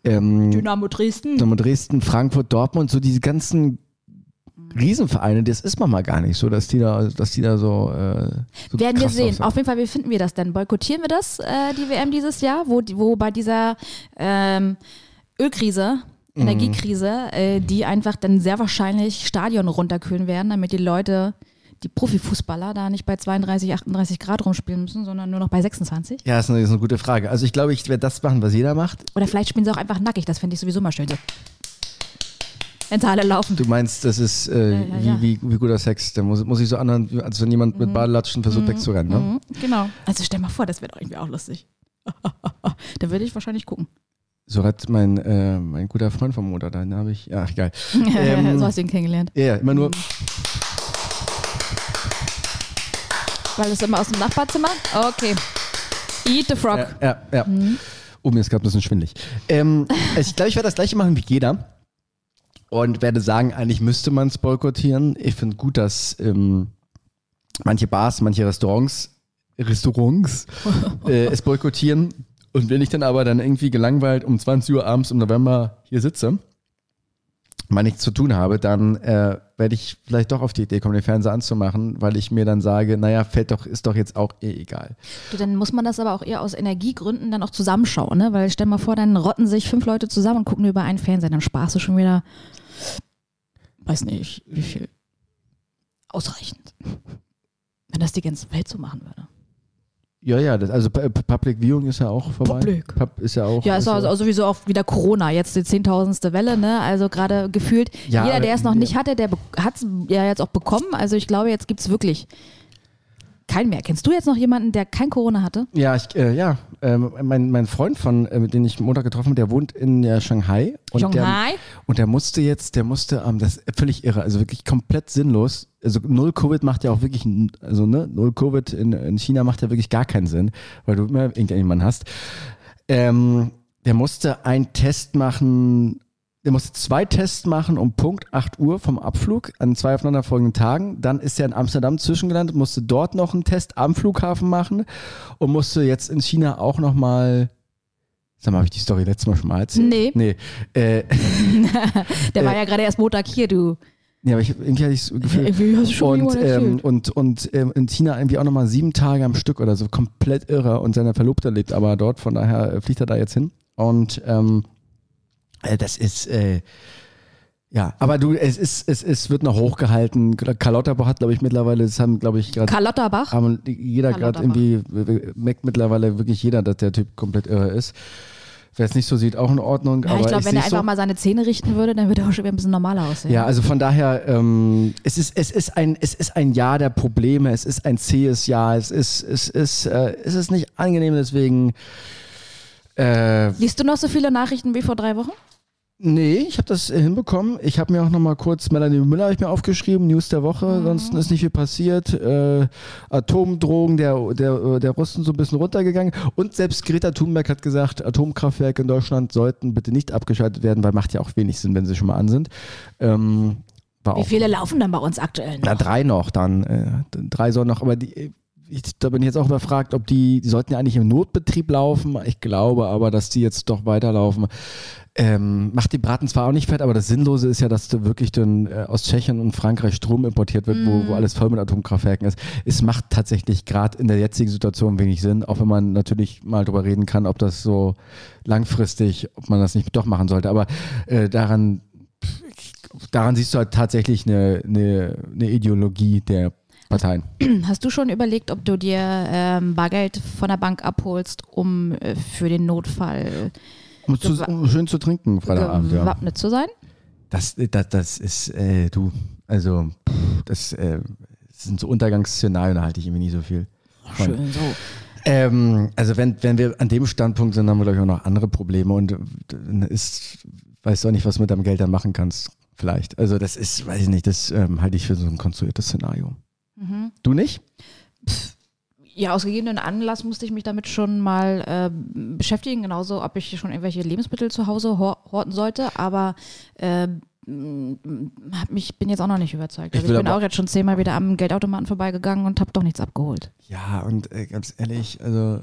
Ähm, Dynamo Dresden. Dynamo Dresden, Frankfurt, Dortmund, so diese ganzen Riesenvereine, das ist man mal gar nicht so, dass die da, dass die da so, äh, so Werden wir sehen. aussehen. Auf jeden Fall, wie finden wir das denn? Boykottieren wir das, äh, die WM dieses Jahr, wo, wo bei dieser ähm, Ölkrise, Mhm. Energiekrise, äh, die einfach dann sehr wahrscheinlich Stadion runterkühlen werden, damit die Leute, die Profifußballer, da nicht bei 32, 38 Grad rumspielen müssen, sondern nur noch bei 26? Ja, ist eine, ist eine gute Frage. Also ich glaube, ich werde das machen, was jeder macht. Oder vielleicht spielen sie auch einfach nackig, das finde ich sowieso mal schön. So. Wenn sie alle laufen. Du meinst, das ist äh, ja, ja. Wie, wie, wie guter Sex. Da muss, muss ich so anhören, als wenn jemand mit Badelatschen versucht wegzurennen. Ne? Mhm, genau. Also stell mal vor, das wäre doch irgendwie auch lustig. da würde ich wahrscheinlich gucken. So hat mein, äh, mein guter Freund vom Motor, den habe ich, ja, geil. Ähm, so hast du ihn kennengelernt. Ja, ja, immer nur, Weil es immer aus dem Nachbarzimmer? Okay. Eat the frog. Ja, ja. ja. Oh, mir ist gerade ein bisschen schwindelig. Ähm, also ich glaube, ich werde das gleiche machen wie jeder. Und werde sagen, eigentlich müsste man es boykottieren. Ich finde gut, dass ähm, manche Bars, manche Restaurants, Restaurants äh, es boykottieren. Und wenn ich dann aber dann irgendwie gelangweilt um 20 Uhr abends im November hier sitze, mal nichts zu tun habe, dann äh, werde ich vielleicht doch auf die Idee kommen, den Fernseher anzumachen, weil ich mir dann sage, naja, fällt doch, ist doch jetzt auch eh egal. Du, dann muss man das aber auch eher aus Energiegründen dann auch zusammenschauen, ne? Weil stell mal vor, dann rotten sich fünf Leute zusammen und gucken über einen Fernseher, dann sparst du schon wieder, weiß nicht, wie viel. Ausreichend. Wenn das die ganze Welt so machen würde. Ja, ja, das, also Pu- Public Viewing ist ja auch vorbei. Public. Pub ist ja auch. Ja, ist also sowieso auch wieder Corona, jetzt die zehntausendste Welle, ne? Also gerade gefühlt, Ja, jeder, der es noch ja. nicht hatte, der hat es ja jetzt auch bekommen. Also ich glaube, jetzt gibt es wirklich keinen mehr. Kennst du jetzt noch jemanden, der kein Corona hatte? Ja, ich, äh, ja. Ähm, mein, mein Freund von, äh, mit dem ich Montag getroffen habe, der wohnt in äh, Shanghai. Und Shanghai? Der, und der musste jetzt, der musste, ähm, das ist völlig irre, also wirklich komplett sinnlos. Also null Covid macht ja auch wirklich, also ne, null Covid in, in China macht ja wirklich gar keinen Sinn, weil du immer irgendjemanden hast. Ähm, der musste einen Test machen, der musste zwei Tests machen um Punkt 8 Uhr vom Abflug an zwei aufeinanderfolgenden Tagen. Dann ist er in Amsterdam zwischengelandet, musste dort noch einen Test am Flughafen machen und musste jetzt in China auch nochmal. Sag mal, habe ich die Story letztes Mal schon mal erzählt? Nee. Nee. Äh, Der war Äh, ja gerade erst Montag hier, du. nee, aber ich, irgendwie hatte ich das Gefühl. Irgendwie hast du schon Und, ähm, und, und ähm, in China irgendwie auch nochmal sieben Tage am Stück oder so, komplett irre. Und seine Verlobte lebt aber dort, von daher äh, fliegt er da jetzt hin. Und ähm, äh, das ist, äh, ja, aber du, es ist, es, es wird noch hochgehalten. Karl Lauterbach hat, glaube ich, mittlerweile, das haben, glaube ich, gerade Karlotterbach? haben jeder gerade irgendwie, merkt mittlerweile wirklich jeder, dass der Typ komplett irre ist. Wer es nicht so sieht, auch in Ordnung. Ja, aber ich glaube, wenn er einfach so. mal seine Zähne richten würde, dann würde er auch schon wieder ein bisschen normaler aussehen. Ja, also von daher, ähm, es, ist, es, ist ein, es ist ein Jahr der Probleme, es ist ein zähes Jahr, es ist, es ist, äh, es ist nicht angenehm, deswegen. Äh, Liest du noch so viele Nachrichten wie vor drei Wochen? Nee, ich habe das äh, hinbekommen. Ich habe mir auch nochmal kurz Melanie Müller hab ich mir aufgeschrieben, News der Woche, ansonsten ist nicht viel passiert. Äh, Atomdrogen der, der, der Russen so ein bisschen runtergegangen. Und selbst Greta Thunberg hat gesagt, Atomkraftwerke in Deutschland sollten bitte nicht abgeschaltet werden, weil macht ja auch wenig Sinn, wenn sie schon mal an sind. Ähm, Wie viele laufen dann bei uns aktuell na, noch? drei noch dann. Äh, drei sollen noch, aber die, ich, da bin ich jetzt auch überfragt, ob die, die sollten ja eigentlich im Notbetrieb laufen. Ich glaube aber, dass die jetzt doch weiterlaufen. Ähm, macht die Braten zwar auch nicht fett, aber das Sinnlose ist ja, dass du wirklich dann äh, aus Tschechien und Frankreich Strom importiert wird, wo, wo alles voll mit Atomkraftwerken ist. Es macht tatsächlich gerade in der jetzigen Situation wenig Sinn, auch wenn man natürlich mal drüber reden kann, ob das so langfristig, ob man das nicht doch machen sollte. Aber äh, daran, daran siehst du halt tatsächlich eine, eine, eine Ideologie der Parteien. Hast du schon überlegt, ob du dir ähm, Bargeld von der Bank abholst, um äh, für den Notfall Um, zu, um schön zu trinken Freitagabend, ja. gewappnet zu sein? Das, das, das ist, äh, du, also, pff, das, äh, das sind so Untergangsszenarien, da halte ich irgendwie nicht so viel. von. Schön so. Ähm, also wenn, wenn wir an dem Standpunkt sind, haben wir glaube ich auch noch andere Probleme und äh, dann ist, weißt du auch nicht, was du mit deinem Geld dann machen kannst, vielleicht. Also das ist, weiß ich nicht, das ähm, halte ich für so ein konstruiertes Szenario. Du nicht? Ja, aus gegebenen Anlass musste ich mich damit schon mal äh, beschäftigen, genauso ob ich schon irgendwelche Lebensmittel zu Hause hor horten sollte, aber äh, m- hab mich, bin jetzt auch noch nicht überzeugt. Ich Also ich, will bin auch jetzt schon zehnmal wieder am Geldautomaten vorbeigegangen und habe doch nichts abgeholt. Ja, und äh, ganz ehrlich, also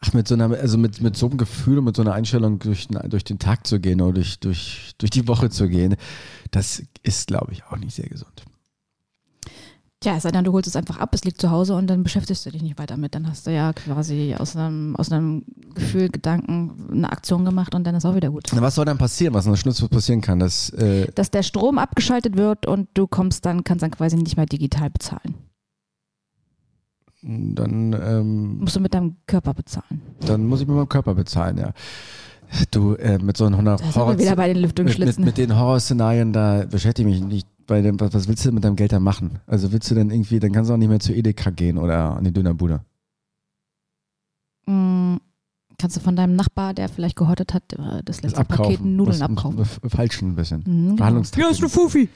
ach, mit so einer, also mit, mit so einem Gefühl und mit so einer Einstellung durch den, durch den Tag zu gehen oder durch, durch, durch die Woche zu gehen, das ist, glaube ich, auch nicht sehr gesund. Tja, es sei denn, du holst es einfach ab, es liegt zu Hause und dann beschäftigst du dich nicht weiter mit. Dann hast du ja quasi aus einem, aus einem Gefühl, Gedanken eine Aktion gemacht und dann ist auch wieder gut. Na, Was soll dann passieren, was in der Schnitzwurst passieren kann? Dass, äh, Dass der Strom abgeschaltet wird und du kommst dann, kannst dann quasi nicht mehr digital bezahlen. dann, ähm, Musst du mit deinem Körper bezahlen. dann muss ich mit meinem Körper bezahlen, ja. Du, äh, mit so einem Horror, wieder bei den mit, mit, Lüftungsschlitzen. mit den Horrorszenarien, da beschäftige ich mich nicht. Bei dem, was, was willst du denn mit deinem Geld dann machen? Also willst du denn irgendwie, dann kannst du auch nicht mehr zur Edeka gehen oder an die Dönerbude. Mm, kannst du von deinem Nachbar, der vielleicht gehortet hat, äh, das letzte Paket Nudeln Was- abkaufen. Falschen ein bisschen. Mhm, genau. Verhandlungstaktik. Fufi.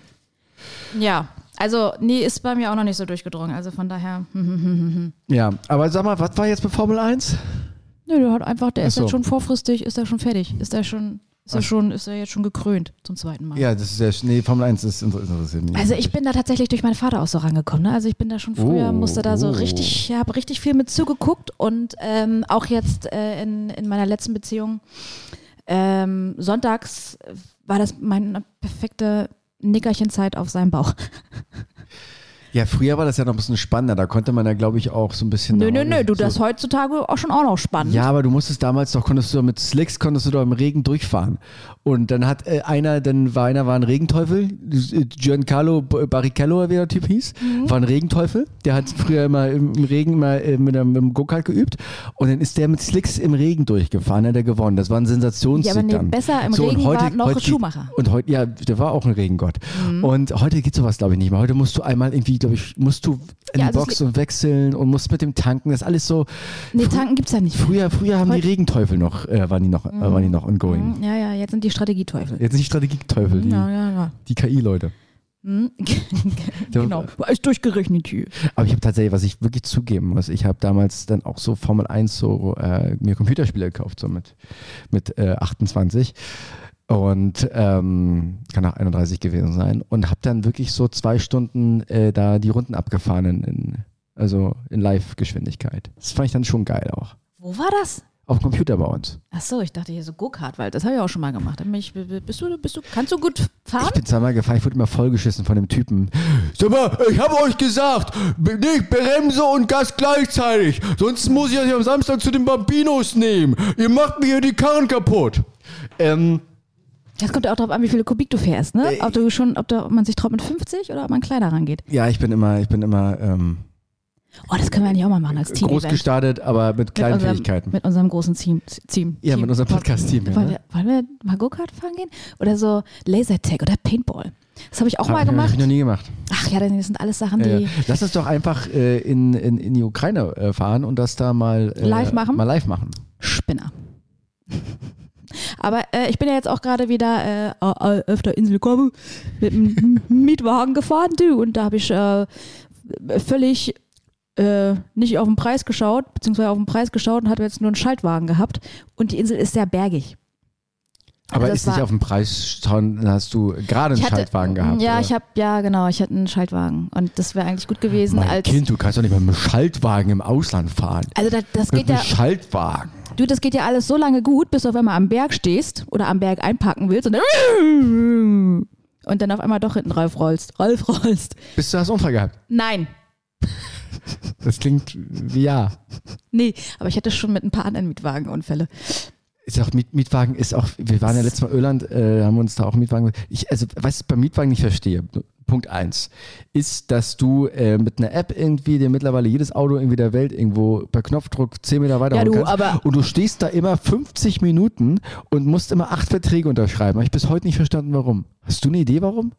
Ja, also nee, ist bei mir auch noch nicht so durchgedrungen. Also von daher, hm, hm, hm. Ja, aber sag mal, was war jetzt mit Formel 1? Nö, der hat einfach, der ist so. jetzt schon vorfristig, ist er schon fertig, ist er schon, ist er schon, ist er jetzt schon gekrönt zum zweiten Mal. Ja, das ist ja, nee, Formel 1 ist inter- interessiert mich. Also ich bin da tatsächlich durch meinen Vater auch so rangekommen. Ne? Also ich bin da schon früher, Oh, musste da so oh. richtig, habe richtig viel mit zugeguckt und ähm, auch jetzt äh, in, in meiner letzten Beziehung ähm, sonntags war das meine perfekte Nickerchenzeit auf seinem Bauch. Ja, früher war das ja noch ein bisschen spannender. Da konnte man ja, glaube ich, auch so ein bisschen. Nö, nö, nö, du, so- das heutzutage auch schon auch noch spannend. Ja, aber du musstest damals doch, konntest du mit Slicks, konntest du doch im Regen durchfahren. Und dann hat äh, einer, dann war einer, war ein Regenteufel, äh, Giancarlo Barrichello, wie der Typ hieß, Mhm. war ein Regenteufel. Der hat früher immer im, im Regen mal äh, mit, einem- Go-Kart geübt. Und dann ist der mit Slicks im Regen durchgefahren, hat er gewonnen. Das war ein Sensationssieg Ja, aber nee, dann. besser im und Regen war noch geht- Schumacher. Und heute, ja, der war auch ein Regengott. Mhm. Und heute geht sowas, glaube ich, nicht mehr. Heute musst du einmal irgendwie, glaube ich, musst du in Ja, die also es Box und wechseln und musst mit dem tanken. Das ist alles so. Nee, tanken gibt's ja nicht. Früher, früher haben Heute- die Regenteufel noch, äh, waren die noch, äh, waren die noch ongoing. Mhm, Ja, ja, jetzt sind die Strategieteufel. Jetzt die Strategieteufel, die, Ja, ja, ja. die KI-Leute. Mhm. genau. Ist durchgerechnet hier. Aber ich habe tatsächlich, was ich wirklich zugeben muss, ich habe damals dann auch so Formel 1 so äh, mir Computerspiele gekauft, so mit, mit äh, 28 und ähm, kann auch 31 gewesen sein und habe dann wirklich so zwei Stunden äh, da die Runden abgefahren in, in also in Live-Geschwindigkeit. Das fand ich dann schon geil auch. Wo war das? Auf dem Computer bei uns. Ach so, ich dachte hier so Go-Kart, weil das habe ich auch schon mal gemacht. Ich, bist du, bist du, kannst du gut fahren? Ich bin zweimal gefahren, ich wurde immer vollgeschissen von dem Typen. Sag mal, ich habe euch gesagt, nicht Bremse und Gas gleichzeitig. Sonst muss ich euch am Samstag zu den Bambinos nehmen. Ihr macht mir hier die Karren kaputt. Ähm, Das kommt ja auch darauf an, wie viele Kubik du fährst, ne? Äh, Ob du schon, ob, da, ob man sich traut mit 50 oder ob man kleiner rangeht. ja, ich bin immer, ich bin immer ähm, Oh, das können wir eigentlich auch mal machen als Team. groß gestartet, aber mit kleinen mit unserem, Fähigkeiten. Mit unserem großen Team. Team Ja, mit unserem Podcast-Team, ja, Wollen, ne? wir, wollen wir mal Go-Kart fahren gehen? Oder so Lasertag oder Paintball. Das habe ich auch mal Hab gemacht. ich noch nie gemacht. Ach ja, das sind alles Sachen, die. Äh, lass uns doch einfach äh, in, in, in die Ukraine äh, fahren und das da mal äh, Live machen? Mal live machen. Spinner. Aber äh, ich bin ja jetzt auch gerade wieder äh, äh, auf der Insel Kobe mit einem Mietwagen gefahren, du. Und da habe ich äh, völlig äh, nicht auf den Preis geschaut, beziehungsweise auf den Preis geschaut und hatte jetzt nur einen Schaltwagen gehabt. Und die Insel ist sehr bergig. Aber Also ist nicht auf dem Preis schauen, dann hast du gerade einen hatte- Schaltwagen gehabt. Ja, oder? ich habe ja genau, ich hatte einen Schaltwagen und das wäre eigentlich gut gewesen Mein als Kind, du kannst doch nicht mit einem Schaltwagen im Ausland fahren. also das, das Mit geht einem ja Schaltwagen. du, das geht ja alles so lange gut, bis du auf einmal am Berg stehst oder am Berg einparken willst und dann und dann auf einmal doch hinten Ralf rollst. Ralf rollst. Bist du hast Unfall gehabt? Nein. Das klingt wie ja. Nee, aber ich hatte schon mit ein paar anderen Mietwagenunfälle. Ist auch Miet, Mietwagen ist auch, wir waren ja letztes Mal in Irland, äh, haben uns da auch Mietwagen. Ich, also, was ich beim Mietwagen nicht verstehe, Punkt eins, ist, dass du äh, mit einer App irgendwie dir mittlerweile jedes Auto irgendwie der Welt irgendwo per Knopfdruck 10 Meter weiter Ja, du, kannst. und du stehst da immer 50 Minuten und musst immer acht Verträge unterschreiben. Habe ich bis heute nicht verstanden, warum. Hast du eine Idee, warum?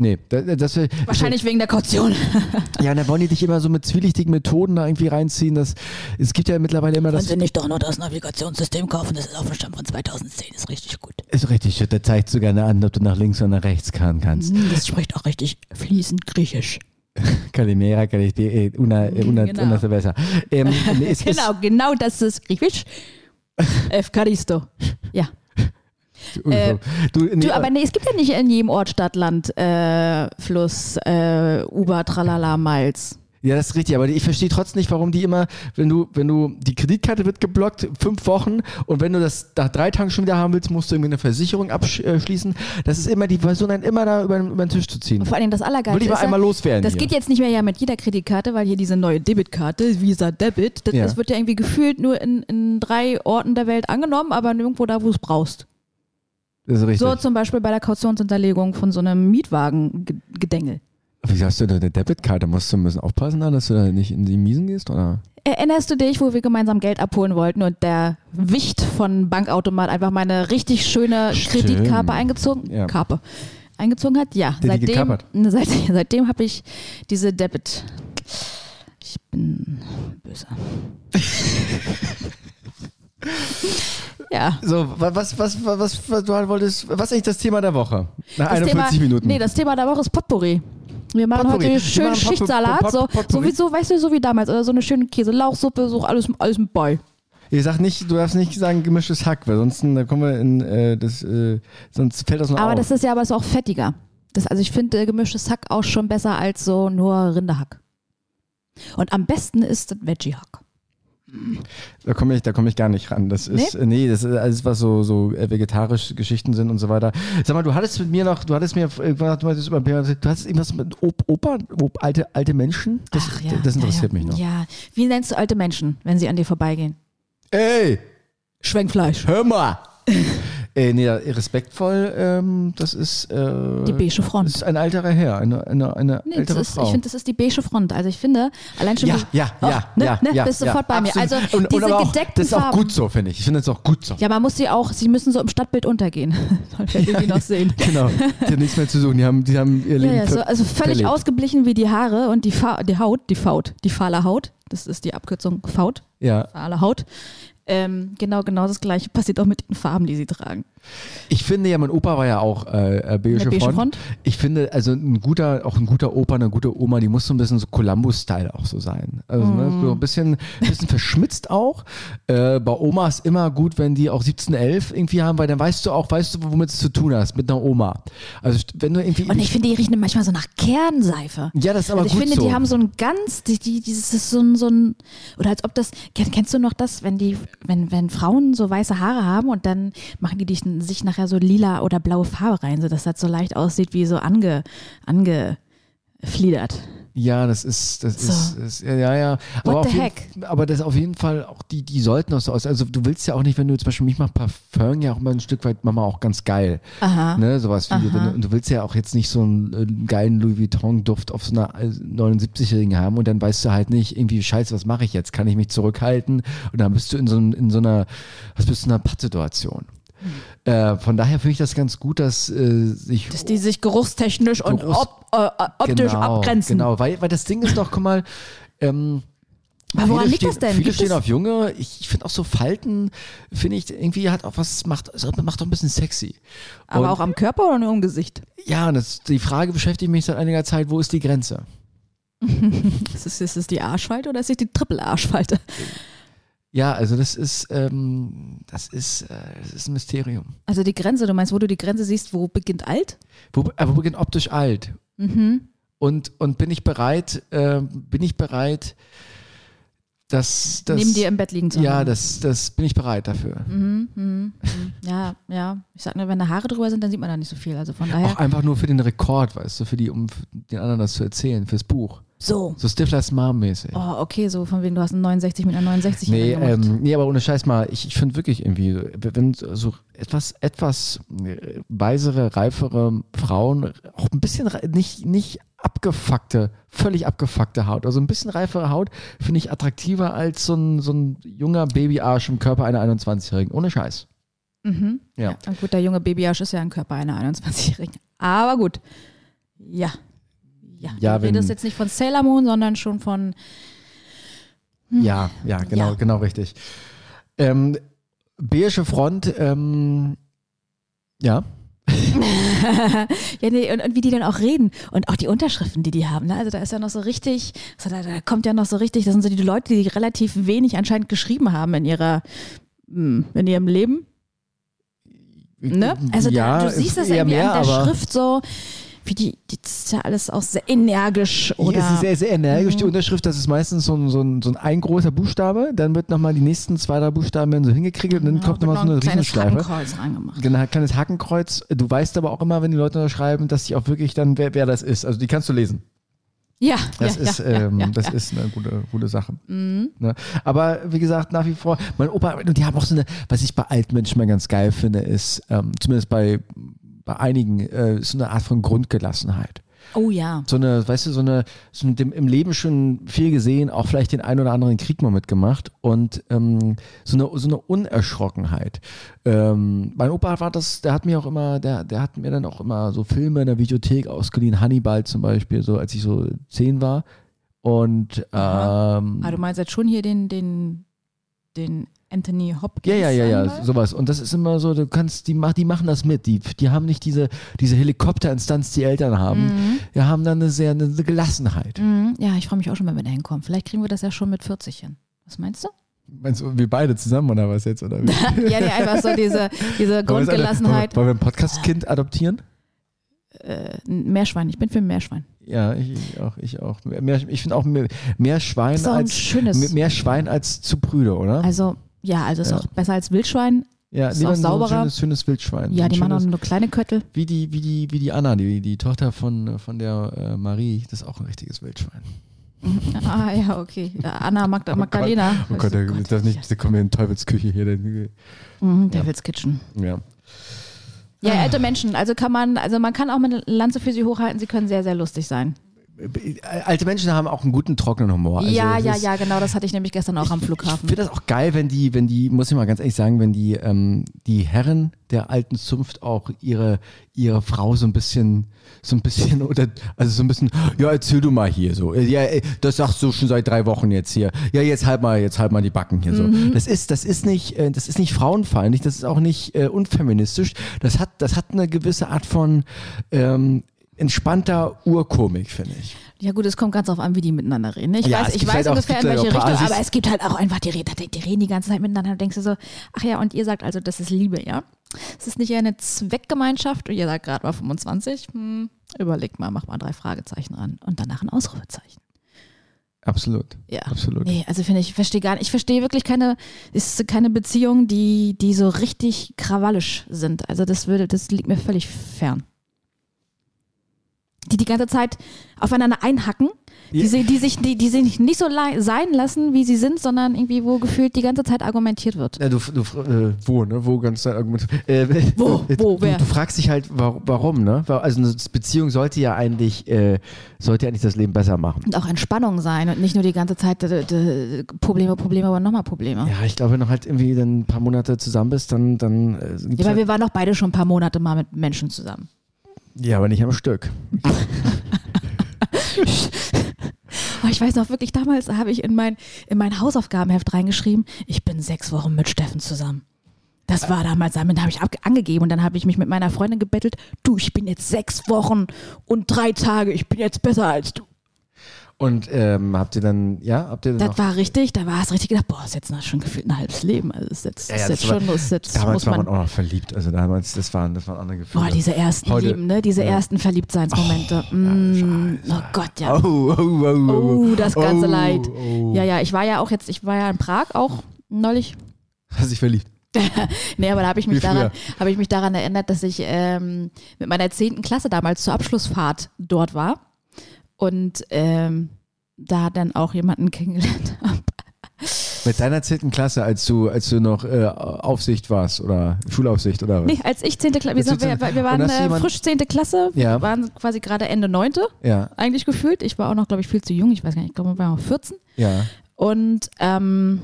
Nee, das, das, das Wahrscheinlich wegen der Kaution. Ja, und da wollen die dich immer so mit zwielichtigen Methoden da irgendwie reinziehen. Das, es gibt ja mittlerweile immer das. nicht doch noch das Navigationssystem kaufen, das ist auf dem Stand von 2010, ist richtig gut. Ist richtig, der zeigt sogar an, ob du nach links oder nach rechts fahren kannst. Hm, Das spricht auch richtig fließend Griechisch. Calimera, Calimera, una, äh, una, Genau. una cerveza. Ähm, nee, genau, genau das ist Griechisch. Evkaristo. Äh, du, nee, Du, aber nee, es gibt ja nicht in jedem Ort, Stadt, Land, äh, Fluss, äh, Uber, Tralala, Miles. Ja, das ist richtig, aber ich verstehe trotzdem nicht, warum die immer, wenn du, wenn du, die Kreditkarte wird geblockt, fünf Wochen, und wenn du das nach drei Tagen schon wieder haben willst, musst du irgendwie eine Versicherung abschließen. Das ist immer, die versuchen dann immer da über, den- über den Tisch zu ziehen. Und vor Dingen das Allergeilste Will ich mal ja, einmal loswerden Das hier. geht jetzt nicht mehr ja mit jeder Kreditkarte, weil hier diese neue Debitkarte, Visa Debit, das, Ja. das wird ja irgendwie gefühlt nur in, in drei Orten der Welt angenommen, aber nirgendwo da, wo es brauchst. Das ist richtig. So zum Beispiel bei der Kautionsunterlegung von so einem Mietwagen-Gedengel. Wie hast du denn eine Debitkarte? Musst du ein bisschen aufpassen, da, dass du da nicht in die Miesen gehst, oder? Erinnerst du dich, wo wir gemeinsam Geld abholen wollten und der Wicht von Bankautomat einfach meine richtig schöne Stimmt. Kreditkarpe eingezogen, Ja. Karpe, eingezogen hat? Ja, die seitdem, seit, seitdem habe ich diese Debit. Ich bin böse. ja. So, wa- was, was, was, was, was du wolltest, was ist eigentlich das Thema der Woche? Nach Das 41 Thema, Minuten. Nee, das Thema der Woche ist Potpourri. Wir machen Potpourri. heute Wir schön machen Pot- Schichtsalat, so, sowieso, weißt du, so wie damals, oder so eine schöne Käse-Lauchsuppe, so alles, alles mit bei. Ihr sagt nicht, du darfst nicht sagen gemischtes Hack, weil sonst da kommen wir in äh, das, äh, sonst fällt das noch Aber auf. das ist ja aber ist auch fettiger. Das, also ich finde äh, gemischtes Hack auch schon besser als so nur Rinderhack. Und am besten ist das Veggie-Hack. Da komme ich, da komme ich gar nicht ran. Das ist, nee, nee das ist alles, was so, so äh, vegetarische Geschichten sind und so weiter. Sag mal, du hattest mit mir noch, du hattest mir irgendwann, du hattest über, du hattest irgendwas mit Op Opa, Op alte, alte Menschen? Das, Ach ja, das interessiert ja, ja. mich noch. Ja, wie nennst du alte Menschen, wenn sie an dir vorbeigehen? Ey, Schwenkfleisch. hör mal! äh, nee, respektvoll, ähm, das ist, äh, Die beige das Front. ist ein alterer Herr, eine, eine, eine Nee, ältere das ist, Frau. ich finde, das ist die beige Front. Also ich finde, allein schon. ja, wie- ja, Oh, ja, ne, ja, ne, ja, bist ja, sofort bei mir. absolut. Also und, und diese aber auch, gedeckten das ist auch gut so, finde ich. Ich finde das auch gut so. Ja, man muss sie auch, sie müssen so im Stadtbild untergehen. Werden wir die noch sehen. Genau, die haben nichts mehr zu suchen. Die haben, die haben ihr Ja, Leben ja, so, ver- also völlig verlebt. ausgeblichen wie die Haare und die, Fa die Haut, die Faut, die fahle Haut. Das ist die Abkürzung Faut, Ja, fahle Haut. Ähm, genau, genau das gleiche passiert auch mit den Farben, die sie tragen. ich finde ja, mein Opa war ja auch äh, äh, beige, Eine beige Front. Front? Ich finde, also ein guter, auch ein guter Opa, eine gute Oma, die muss so ein bisschen so Columbus-Style auch so sein. Also ne, Mm. so ein bisschen, bisschen verschmitzt auch. Äh, bei Oma ist immer gut, wenn die auch 1711 irgendwie haben, weil dann weißt du auch, weißt du, womit es zu tun hast, mit einer Oma. Also wenn du irgendwie. Und ich finde, die riechen manchmal so nach Kernseife. ja, das ist aber also ich gut finde, so. die haben so ein ganz, die, die, dieses ist so ein, so ein, oder als ob das, kenn- kennst du noch das, wenn die, wenn, wenn Frauen so weiße Haare haben und dann machen die sich nachher so lila oder blaue Farbe rein, so dass das so leicht aussieht wie so ange, angefliedert. Ja, das ist, das So. ist, ist, ja, ja. Aber, auf jeden, aber das auf jeden Fall, auch die, die sollten auch so aus. Also du willst ja auch nicht, wenn du zum Beispiel mich macht Parfum ja auch immer ein Stück weit Mama auch ganz geil. Aha. Ne, sowas wie, wenn du, und du willst ja auch jetzt nicht so einen äh, geilen Louis Vuitton-Duft auf so einer äh, 79-Jährigen haben und dann weißt du halt nicht, irgendwie, scheiße, was mache ich jetzt? Kann ich mich zurückhalten? Und dann bist du in so, in so einer, was bist du in einer Pattsituation. Äh, von daher finde ich das ganz gut, dass äh, sich Dass die sich geruchstechnisch und Geruchs- op, äh, optisch genau, abgrenzen. Genau, weil, weil das Ding ist doch, guck mal, ähm, Aber woran liegt das stehen, denn? Viele Gibt stehen auf Junge. Ich, ich finde auch so Falten, finde ich irgendwie hat auch was, macht, macht doch ein bisschen sexy. Aber Und- auch am Körper oder nur im Gesicht? Ja, und das, die Frage beschäftigt mich seit einiger Zeit, wo ist die Grenze? Ist es, ist es die Arschfalte oder ist es die Triple-Arschfalte? Ja, also das ist, ähm, das ist, äh, das ist ein Mysterium. Also die Grenze, du meinst, wo du die Grenze siehst, wo beginnt alt? Wo, aber wo beginnt optisch alt? Mhm. Und, und bin ich bereit, äh, bin ich bereit, das, das Neben dir im Bett liegen zu Ja, haben. das, das bin ich bereit dafür. Mhm, mhm, mhm. Ja, ja. Ich sag nur, wenn da Haare drüber sind, dann sieht man da nicht so viel. Also von daher. Auch einfach nur für den Rekord, weißt du, für die, um den anderen das zu erzählen, fürs Buch. So. So Stiflers Mom mäßig. Oh, okay, so von wegen, du hast einen 69 mit einer 69 Nee, ähm, nee, aber ohne Scheiß mal, ich, ich finde wirklich irgendwie, wenn so etwas, etwas äh, weisere, reifere Frauen, auch ein bisschen nicht, nicht abgefuckte, völlig abgefuckte Haut, also ein bisschen reifere Haut, finde ich attraktiver als so ein, so ein junger Babyarsch im Körper einer 21-Jährigen. Ohne Scheiß. Mhm. Ja. Und gut, der junge Babyarsch ist ja ein Körper einer 21-Jährigen. Aber gut. Ja. Ja, Ja, du redest jetzt nicht von Sailor Moon, sondern schon von. Ja, ja, genau, Ja. genau richtig. Ähm, Beige Front, ähm, ja. ja, nee, und, und wie die dann auch reden und auch die Unterschriften, die die haben. Ne? Also da ist ja noch so richtig, so da, da kommt ja noch so richtig, das sind so die Leute, die relativ wenig anscheinend geschrieben haben in ihrer, hm, in ihrem Leben. Ne? Also ja, da, du siehst das irgendwie mehr, an der Schrift so, wie die, die das ist ja alles auch sehr energisch oder. es ist sehr, sehr energisch, die Mhm. Unterschrift. Das ist meistens so ein, so ein, so ein, ein großer Buchstabe. Dann wird nochmal die nächsten zwei, drei Buchstaben werden so hingekriegelt und dann Ja, kommt nochmal so eine ein kleines Riesenschleife. Hakenkreuz reingemacht. Genau, ein kleines Hakenkreuz. Du weißt aber auch immer, wenn die Leute unterschreiben, dass sie auch wirklich dann, wer, wer das ist. Also die kannst du lesen. Ja, Das ja, ist, ja, ja, ähm, ja, das ja. ist eine gute, gute Sache. Mhm. Ne? Aber wie gesagt, nach wie vor, mein Opa, und die haben auch so eine, was ich bei alten Menschen mal ganz geil finde, ist, ähm, zumindest bei, bei einigen, äh, so eine Art von Grundgelassenheit. Oh ja. So eine, weißt du, so eine, so mit dem, im Leben schon viel gesehen, auch vielleicht den einen oder anderen Krieg mal mitgemacht und ähm, so, eine, so eine Unerschrockenheit. Ähm, mein Opa war das, der hat mir auch immer, der, der hat mir dann auch immer so Filme in der Videothek ausgeliehen, Hannibal zum Beispiel, so als ich so zehn war. Und ähm, Ah, du meinst jetzt schon hier den, den, den Anthony Hopkins? Ja, ja, ja, ja, sowas. Und das ist immer so, du kannst, die, die machen das mit. Die, die haben nicht diese, diese Helikopterinstanz, die Eltern haben. Mhm. Die haben dann eine sehr, eine Gelassenheit. Mhm. Ja, ich freue mich auch schon, wenn wir da hinkommen. Vielleicht kriegen wir das ja schon mit 40 hin. Was meinst du? Meinst du, wir beide zusammen oder was jetzt? Oder wie? ja, nee, einfach so diese, diese Grundgelassenheit. Wollen wir ein Podcast-Kind adoptieren? Äh, ein Meerschwein, ich bin für ein Meerschwein. Ja, ich, auch, ich auch. Mehr, ich finde auch mehr, mehr Schwein als schönes. mehr Schwein als zu prüde, oder? Also, ja, also ist Ja. auch besser als Wildschwein. ja, ist lieber auch so ein sauberer. schönes, schönes Wildschwein. Ja, Ein die machen auch schönes, nur kleine Köttel. wie die, wie die, wie die Anna, die, die Tochter von, von der äh, Marie, das ist auch ein richtiges Wildschwein. Ah, ja, okay. Ja, Anna Magda Magdalena. Oh Gott, da, darf nicht, da kommen wir in Teufelsküche hier. Mhm, Devil's Kitchen. ja. Ja, alte Menschen. Also kann man, also man kann auch mit Lanze für sie hochhalten. Sie können sehr, sehr lustig sein. Alte Menschen haben auch einen guten trockenen Humor. Also ja, ja, ja, genau. Das hatte ich nämlich gestern auch am Ich Flughafen. finde das auch geil, wenn die, wenn die, muss ich mal ganz ehrlich sagen, wenn die, ähm, die Herren der alten Zunft auch ihre, ihre Frau so ein bisschen, so ein bisschen, oder, also so ein bisschen, ja, erzähl du mal hier so. Ja, ey, das sagst du schon seit drei Wochen jetzt hier. Ja, jetzt halt mal, jetzt halt mal die Backen hier so. Das ist, das ist nicht, äh, das ist nicht frauenfeindlich, das ist auch nicht äh, unfeministisch. Das hat, das hat eine gewisse Art von, ähm, entspannter Urkomik, finde ich. Ja gut, es kommt ganz drauf an, wie die miteinander reden. Ich Ja, weiß, ich weiß halt ungefähr, in halt welche Richtung, aber es gibt halt auch einfach, die reden, die reden die ganze Zeit miteinander. Da denkst du so, ach ja, und ihr sagt also, das ist Liebe, ja? Es ist nicht eher eine Zweckgemeinschaft und ihr sagt gerade mal 25. Hm, überlegt mal, macht mal drei Fragezeichen ran und danach ein Ausrufezeichen. Absolut. Ja. Absolut. Nee, also finde ich, ich verstehe gar nicht, ich verstehe wirklich keine, ist keine Beziehung, die, die so richtig krawallisch sind. Also das würde, das liegt mir völlig fern. Die die ganze Zeit aufeinander einhacken, die, Ja. sie, die sich, die, die sich nicht so sein lassen, wie sie sind, sondern irgendwie, wo gefühlt die ganze Zeit argumentiert wird. Ja, du, du äh, wo, ne? Wo ganz dein Argument. Äh, Wo? Wo? Du, Wer? du fragst dich halt, warum, ne? Also eine Beziehung sollte ja eigentlich, äh, sollte ja eigentlich das Leben besser machen. Und auch Entspannung sein und nicht nur die ganze Zeit äh, Probleme, Probleme, aber nochmal Probleme. Ja, ich glaube, wenn du halt irgendwie dann ein paar Monate zusammen bist, dann, dann äh, Ja, weil halt, wir waren doch beide schon ein paar Monate mal mit Menschen zusammen. Ja, aber nicht am Stück. Oh, ich weiß noch wirklich, damals habe ich in mein, in mein Hausaufgabenheft reingeschrieben, ich bin sechs Wochen mit Steffen zusammen. Das war damals, damit habe ich angegeben und dann habe ich mich mit meiner Freundin gebettelt, du, ich bin jetzt sechs Wochen und drei Tage, ich bin jetzt besser als du. Und ähm, habt ihr dann, ja, habt ihr dann Das noch, war richtig, da war es richtig gedacht, boah, ist jetzt noch schon gefühlt ein halbes Leben. Also ist jetzt, Ja, ist ja, jetzt das war- schon, ist jetzt damals muss war man, man auch noch verliebt. Also damals, das waren, das waren andere Gefühle. boah, diese ersten Heute- Lieben, ne? Diese ja. ersten Verliebtseinsmomente. mm, oh Gott, ja. Oh, oh, oh, oh, Oh, das ganze oh, Leid. Oh. Ja, ja, ich war ja auch jetzt, ich war ja in Prag auch neulich. Hast dich verliebt? Nee, aber da habe ich mich daran, habe ich mich daran erinnert, dass ich ähm, mit meiner zehnten Klasse damals zur Abschlussfahrt dort war und ähm, da dann auch jemanden kennengelernt habe. Mit deiner zehnten Klasse, als du, als du noch äh, Aufsicht warst oder Schulaufsicht oder was? Nee, als ich zehnte Klasse, wir, sind- wir, wir waren äh, frisch zehnte Klasse, Ja. waren quasi gerade Ende neunte Ja, eigentlich gefühlt. Ich war auch noch, glaube ich, viel zu jung, ich weiß gar nicht, ich glaube, wir waren noch 14. ja. Und ähm,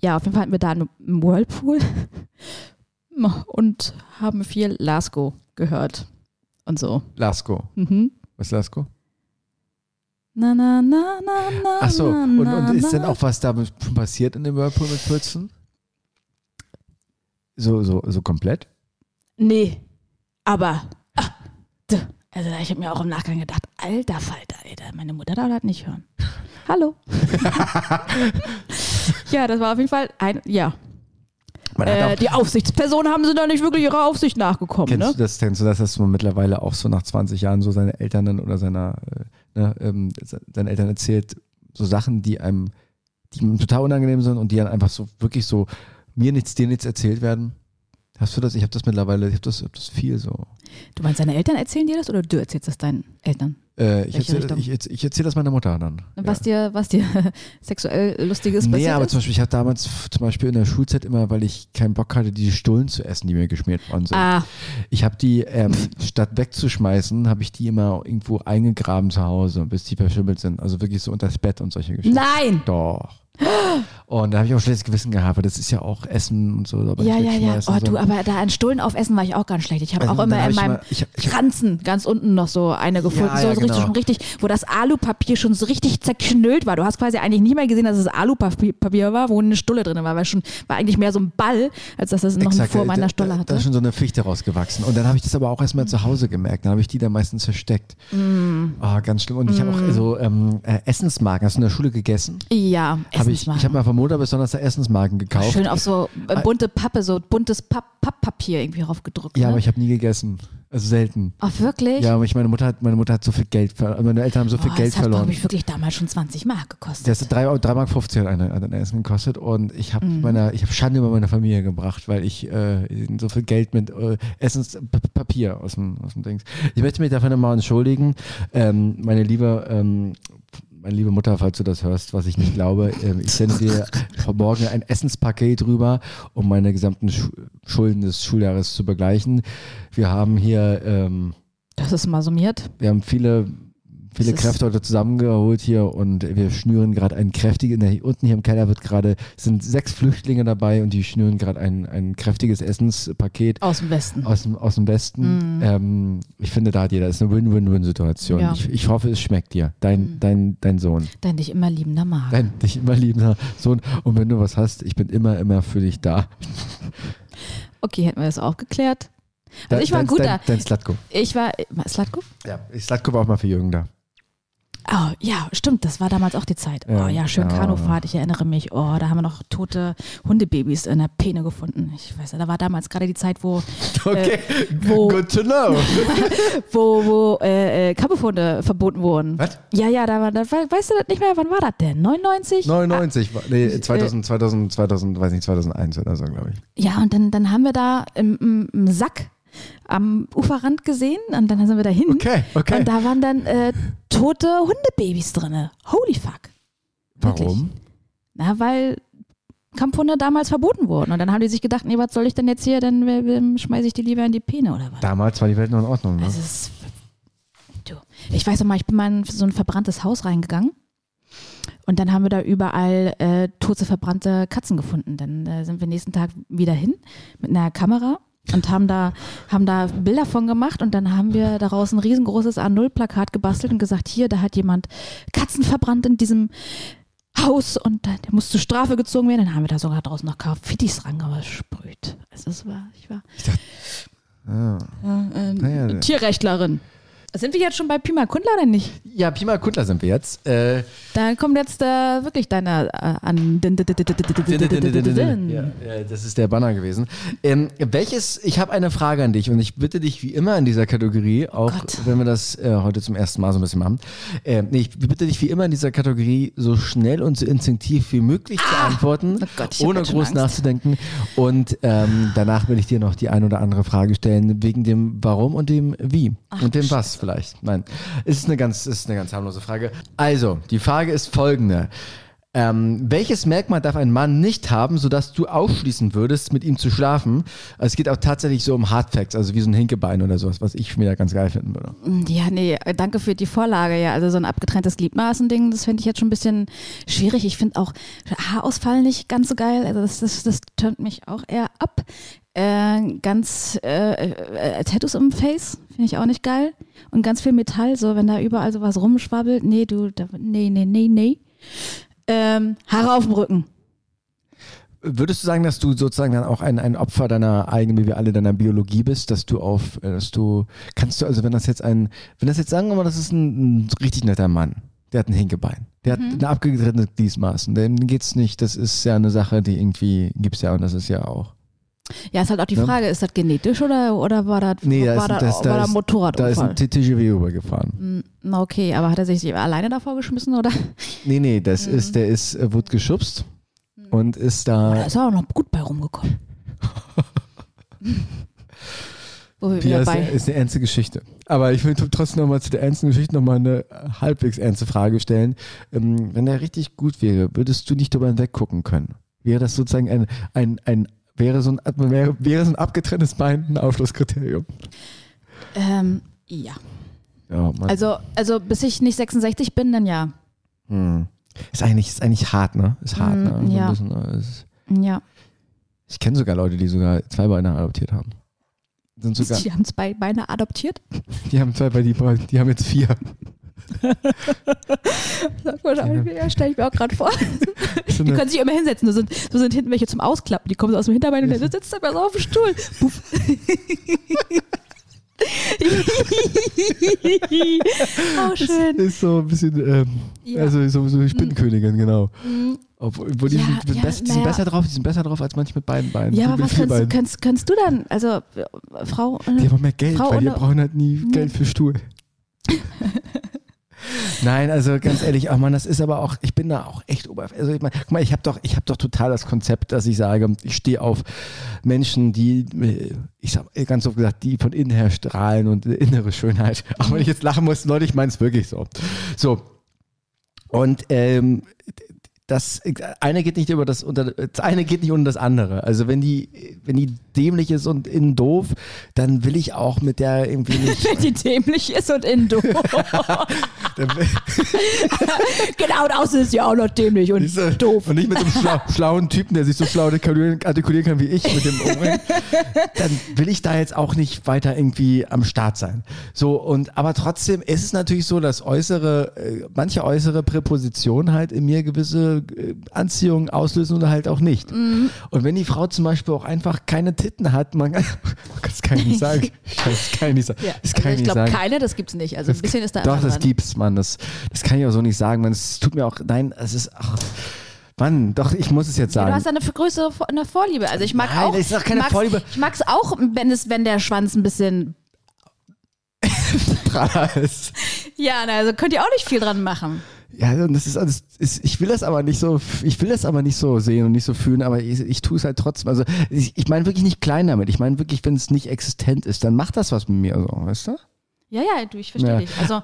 ja, auf jeden Fall hatten wir da einen Whirlpool und haben viel Lasko gehört und so. Lasko. Mhm. Was ist Lasko? Na, na, na, na, na. Ach so, na, und, und ist denn auch was damit schon passiert in dem Whirlpool mit 14? So, so, so komplett? Nee, aber. Ah, also ich habe mir auch im Nachgang gedacht, alter Falter, Alter, meine Mutter darf das nicht hören. Hallo. ja, das war auf jeden Fall ein, ja. Äh, die Aufsichtspersonen haben sie da nicht wirklich ihrer Aufsicht nachgekommen, kennst ne? du das, kennst du das, dass man mittlerweile auch so nach 20 Jahren so seine Eltern oder seiner, äh, ne, ähm, se- seinen Eltern erzählt, so Sachen, die einem, die ihm total unangenehm sind und die dann einfach so wirklich so mir nichts, dir nichts erzählt werden? Hast du das? Ich habe das mittlerweile, ich habe das, hab das viel so. Du meinst, deine Eltern erzählen dir das oder du erzählst das deinen Eltern? Äh, ich erzähle ich, ich erzähl das meiner Mutter dann. Was dir, was dir sexuell Lustiges Nee, passiert aber ist? zum Beispiel, ich habe damals zum Beispiel in der Schulzeit immer, weil ich keinen Bock hatte, diese Stullen zu essen, die mir geschmiert worden sind. Ah, Ich habe die, ähm, statt wegzuschmeißen, habe ich die immer irgendwo eingegraben zu Hause, bis die verschimmelt sind. Also wirklich so unter das Bett und solche Geschichten. nein! Doch. Und da habe ich auch schlechtes Gewissen gehabt, weil das ist ja auch Essen und so. Ja, nicht ja, ja. Oh, so. du, aber da an Stullen aufessen war ich auch ganz schlecht. Ich habe Also, auch immer hab in meinem mal- ich- ich- Ranzen ganz unten noch so eine gefunden. Ja, so, ja, so richtig, genau. schon richtig, wo das Alupapier schon so richtig zerknüllt war. Du hast quasi eigentlich nie mehr gesehen, dass es Alupapier war, wo eine Stulle drin war. Weil schon, war eigentlich mehr so ein Ball, als dass es noch eine Exakt, Form da- einer da- Stulle Da hatte. ist schon so eine Fichte rausgewachsen. Und dann habe ich das aber auch erstmal zu Hause gemerkt. Dann habe ich die da meistens versteckt. Mm. Ah, ganz schlimm. Und ich habe auch so ähm, äh, Essensmarken. Hast du in der Schule gegessen? Ja, Hab ich ich habe mal von Mutter besonders Essensmarken gekauft. Schön auf so äh, bunte Pappe, so buntes Papp Papppapier irgendwie draufgedruckt. Ja, ne? aber ich habe nie gegessen. Also selten. Ach, wirklich? Ja, aber ich, meine Mutter hat, meine Mutter hat so viel Geld verloren. Meine Eltern haben so viel oh, Geld das hat, verloren. glaube ich, wirklich damals schon 20 Mark gekostet. Der ist 3, 3 Mark 50 hat eine, hat ein Essen gekostet und ich habe Mhm. meiner, ich habe Schande über meine Familie gebracht, weil ich äh, so viel Geld mit äh, Essenspapier aus dem, aus dem Dings. Ich möchte mich dafür nochmal entschuldigen. Ähm, meine liebe, ähm, meine liebe Mutter, falls du das hörst, was ich nicht glaube, ähm, ich sende dir morgen ein Essenspaket rüber, um meine gesamten Schu Schulden des Schuljahres zu begleichen. Wir haben hier ähm, Das ist mal summiert. wir haben viele, viele Kräfte heute zusammengeholt hier und wir schnüren gerade einen kräftigen, ne, unten hier im Keller wird gerade, sind sechs Flüchtlinge dabei und die schnüren gerade ein, ein kräftiges Essenspaket Aus dem Westen. aus dem, aus dem Westen. Ähm, ich finde, da hat jeder, das ist eine Win-Win-Win-Situation. Ja. Ich, ich hoffe, es schmeckt dir, dein, dein, dein Sohn. Dein dich immer liebender Marc. Dein dich immer liebender Sohn. Und wenn du was hast, ich bin immer, immer für dich da. Okay, hätten wir das auch geklärt. Also ich war ein guter. Dein, dein Slatko. Ich war. Slatko? Ja, Slatko war auch mal für Jürgen da. Oh, ja, stimmt, das war damals auch die Zeit. Ja. Oh ja, schön Ja. Kanufahrt, ich erinnere mich. Oh, da haben wir noch tote Hundebabys in der Peene gefunden. Ich weiß, da war damals gerade die Zeit, wo, Okay, wo- good to know. wo, wo äh, äh, Kampfhunde verboten wurden. Was? Ja, ja, da war, da weißt du das nicht mehr, wann war das denn? 99? 99, war- nee, äh, 2000, 2000, 2000, weiß nicht, 2001 oder so, glaube ich. Ja, und dann, dann haben wir da im, im, im Sack am Uferrand gesehen und dann sind wir da hin. Okay, okay. Und da waren dann äh, tote Hundebabys drin. Holy fuck. Warum? Na, weil Kampfhunde damals verboten wurden. Und dann haben die sich gedacht, nee, was soll ich denn jetzt hier, dann äh, schmeiße ich die lieber in die Peene oder was. Damals war die Welt noch in Ordnung, ne? Also ist, du, ich weiß noch mal, ich bin mal in so ein verbranntes Haus reingegangen. Und dann haben wir da überall äh, tote, verbrannte Katzen gefunden. Dann äh, sind wir nächsten Tag wieder hin mit einer Kamera und haben da, haben da Bilder von gemacht und dann haben wir daraus ein riesengroßes A0-Plakat gebastelt und gesagt, hier, da hat jemand Katzen verbrannt in diesem Haus und der muss zur Strafe gezogen werden. Dann haben wir da sogar draußen noch Graffitis rangesprüht. Also es war, ich war Ah. äh, äh, Naja, Tierrechtlerin. Sind wir jetzt schon bei Pima Kundler oder nicht? Ja, Pi mal Kundler sind wir jetzt. Äh, Da kommt jetzt äh, wirklich deine äh, an. Ja, das ist der Banner gewesen. Ähm, welches, ich habe eine Frage an dich und ich bitte dich wie immer in dieser Kategorie, auch Gott. wenn wir das äh, heute zum ersten Mal so ein bisschen machen, ähm, nee, ich bitte dich wie immer in dieser Kategorie so schnell und so instinktiv wie möglich zu antworten, Oh Gott, ohne groß nachzudenken. Und ähm, danach will ich dir noch die ein oder andere Frage stellen, wegen dem Warum und dem Wie und dem Was vielleicht. Nein, ist eine ganz, ist eine ganz harmlose Frage. Also, die Frage ist folgende. Ähm, welches Merkmal darf ein Mann nicht haben, sodass du ausschließen würdest, mit ihm zu schlafen? Es geht auch tatsächlich so um Hardfacts, also wie so ein Hinkebein oder sowas, was ich wieder ganz geil finden würde. Ja, nee, danke für die Vorlage. Ja, also so ein abgetrenntes Gliedmaßen-Ding, das fände ich jetzt schon ein bisschen schwierig. Ich finde auch Haarausfall nicht ganz so geil. Also das, das, das turnt mich auch eher ab. Äh, ganz äh, äh, Tattoos im Face finde ich auch nicht geil. Und ganz viel Metall, so wenn da überall sowas rumschwabbelt. Nee, du, da, nee, nee, nee, nee. Ähm, Haare auf dem Rücken. Würdest du sagen, dass du sozusagen dann auch ein, ein Opfer deiner eigenen, wie wir alle, deiner Biologie bist, dass du auf, äh, dass du, kannst du, also wenn das jetzt ein, wenn das jetzt sagen wir mal, das ist ein, ein richtig netter Mann, der hat ein Hinkebein, der hat eine abgetrennte Gliesmaßen, dem geht's nicht, das ist ja eine Sache, die irgendwie gibt's ja und das ist ja auch. Ja, ist halt auch die Ja. Frage, ist das genetisch oder, oder war das, Nee, da war das, das, war da das ist, Motorradunfall? da ist ein TTGW rübergefahren. Na okay, aber hat er sich alleine davor geschmissen oder? Nee, nee, das ist, der ist, äh, wurde geschubst und ist Da da, ist er auch noch gut bei rumgekommen. Wo wir Pia ist, eine, ist eine ernste Geschichte. Aber ich will trotzdem nochmal zu der ernsten Geschichte nochmal eine halbwegs ernste Frage stellen. Ähm, wenn der richtig gut wäre, würdest du nicht drüber hinweggucken können? Wäre das sozusagen ein, ein, ein wäre, so ein, wäre, wäre so ein abgetrenntes Bein ein Ausschlusskriterium? Ähm, ja. Ja, Also, also bis ich nicht 66 bin, dann ja. hm. ist, eigentlich, ist eigentlich hart, ne? Ist hart, Mm, ne? So ja. bisschen, äh, ist, Ja. ich kenne sogar Leute, die sogar zwei Beine adoptiert haben. Sind sogar, Die haben zwei Beine adoptiert. die haben zwei Beine, die, die haben jetzt vier. Ja, stelle ich mir auch gerade vor. So Die eine- können sich immer hinsetzen. So sind, so sind hinten welche zum Ausklappen. Die kommen so aus dem Hinterbein und der sitzt dann so auf dem Stuhl. Oh, schön. ist so ein bisschen, ähm, Ja. also so, so Spinnenkönigin, genau. Obwohl obwohl die, Ja, sind, ja, best, die sind besser drauf, die sind besser drauf als manche mit beiden Beinen. Ja, aber was kannst, Beinen. kannst, kannst du dann? Also, äh, Frau. äh, Die haben mehr Geld, Frau weil die brauchen halt nie Geld für Stuhl. Nein, also ganz ehrlich, oh Mann, das ist aber auch, ich bin da auch echt ober. Also ich meine, guck mal, ich habe doch, ich habe doch total das Konzept, dass ich sage, ich stehe auf Menschen, die, äh, ich sag ganz oft gesagt, die von innen her strahlen und äh, innere Schönheit. Auch wenn ich jetzt lachen muss, Leute, ich meine es wirklich so. So. Und ähm, das eine geht nicht über das unter das eine geht nicht unter das andere. Also wenn die wenn die dämlich ist und innen doof, dann will ich auch mit der irgendwie nicht. Wenn die dämlich ist und innen doof. genau, und außen ist ja auch noch dämlich und Siehste? doof. Und nicht mit so einem schlau, schlauen Typen, der sich so schlau artikulieren, kann wie ich mit dem Umring. Dann will ich da jetzt auch nicht weiter irgendwie am Start sein. So, und aber trotzdem ist es natürlich so, dass äußere, äh, manche äußere Präpositionen halt in mir gewisse äh, Anziehung auslösen oder halt auch nicht. Mhm. Und wenn die Frau zum Beispiel auch einfach keine Titten hat, man kann, ich nicht sagen. Das kann ich nicht sagen. Ja, Das kann also ich glaube, keine, das gibt's nicht. Also ein bisschen ist da Doch, das dran. gibt's, Mann. Das, das kann ich auch so nicht sagen. Man, es tut mir auch, nein, es ist, ach, Mann, doch, ich muss es jetzt Ja, sagen. du hast eine größere eine Vorliebe. Also ich mag Nein, auch. das ist doch keine Vorliebe. Ich mag es auch, wenn es, wenn der Schwanz ein bisschen. Praller ist. Ja, na, also könnt ihr auch nicht viel dran machen. Ja, und das ist alles, ist, ich will das aber nicht so, ich will das aber nicht so sehen und nicht so fühlen, aber ich, ich tue es halt trotzdem. Also ich, ich meine wirklich nicht klein damit. Ich meine wirklich, wenn es nicht existent ist, dann macht das was mit mir, so, weißt du? Ja, ja, du, ich verstehe Ja. dich. Also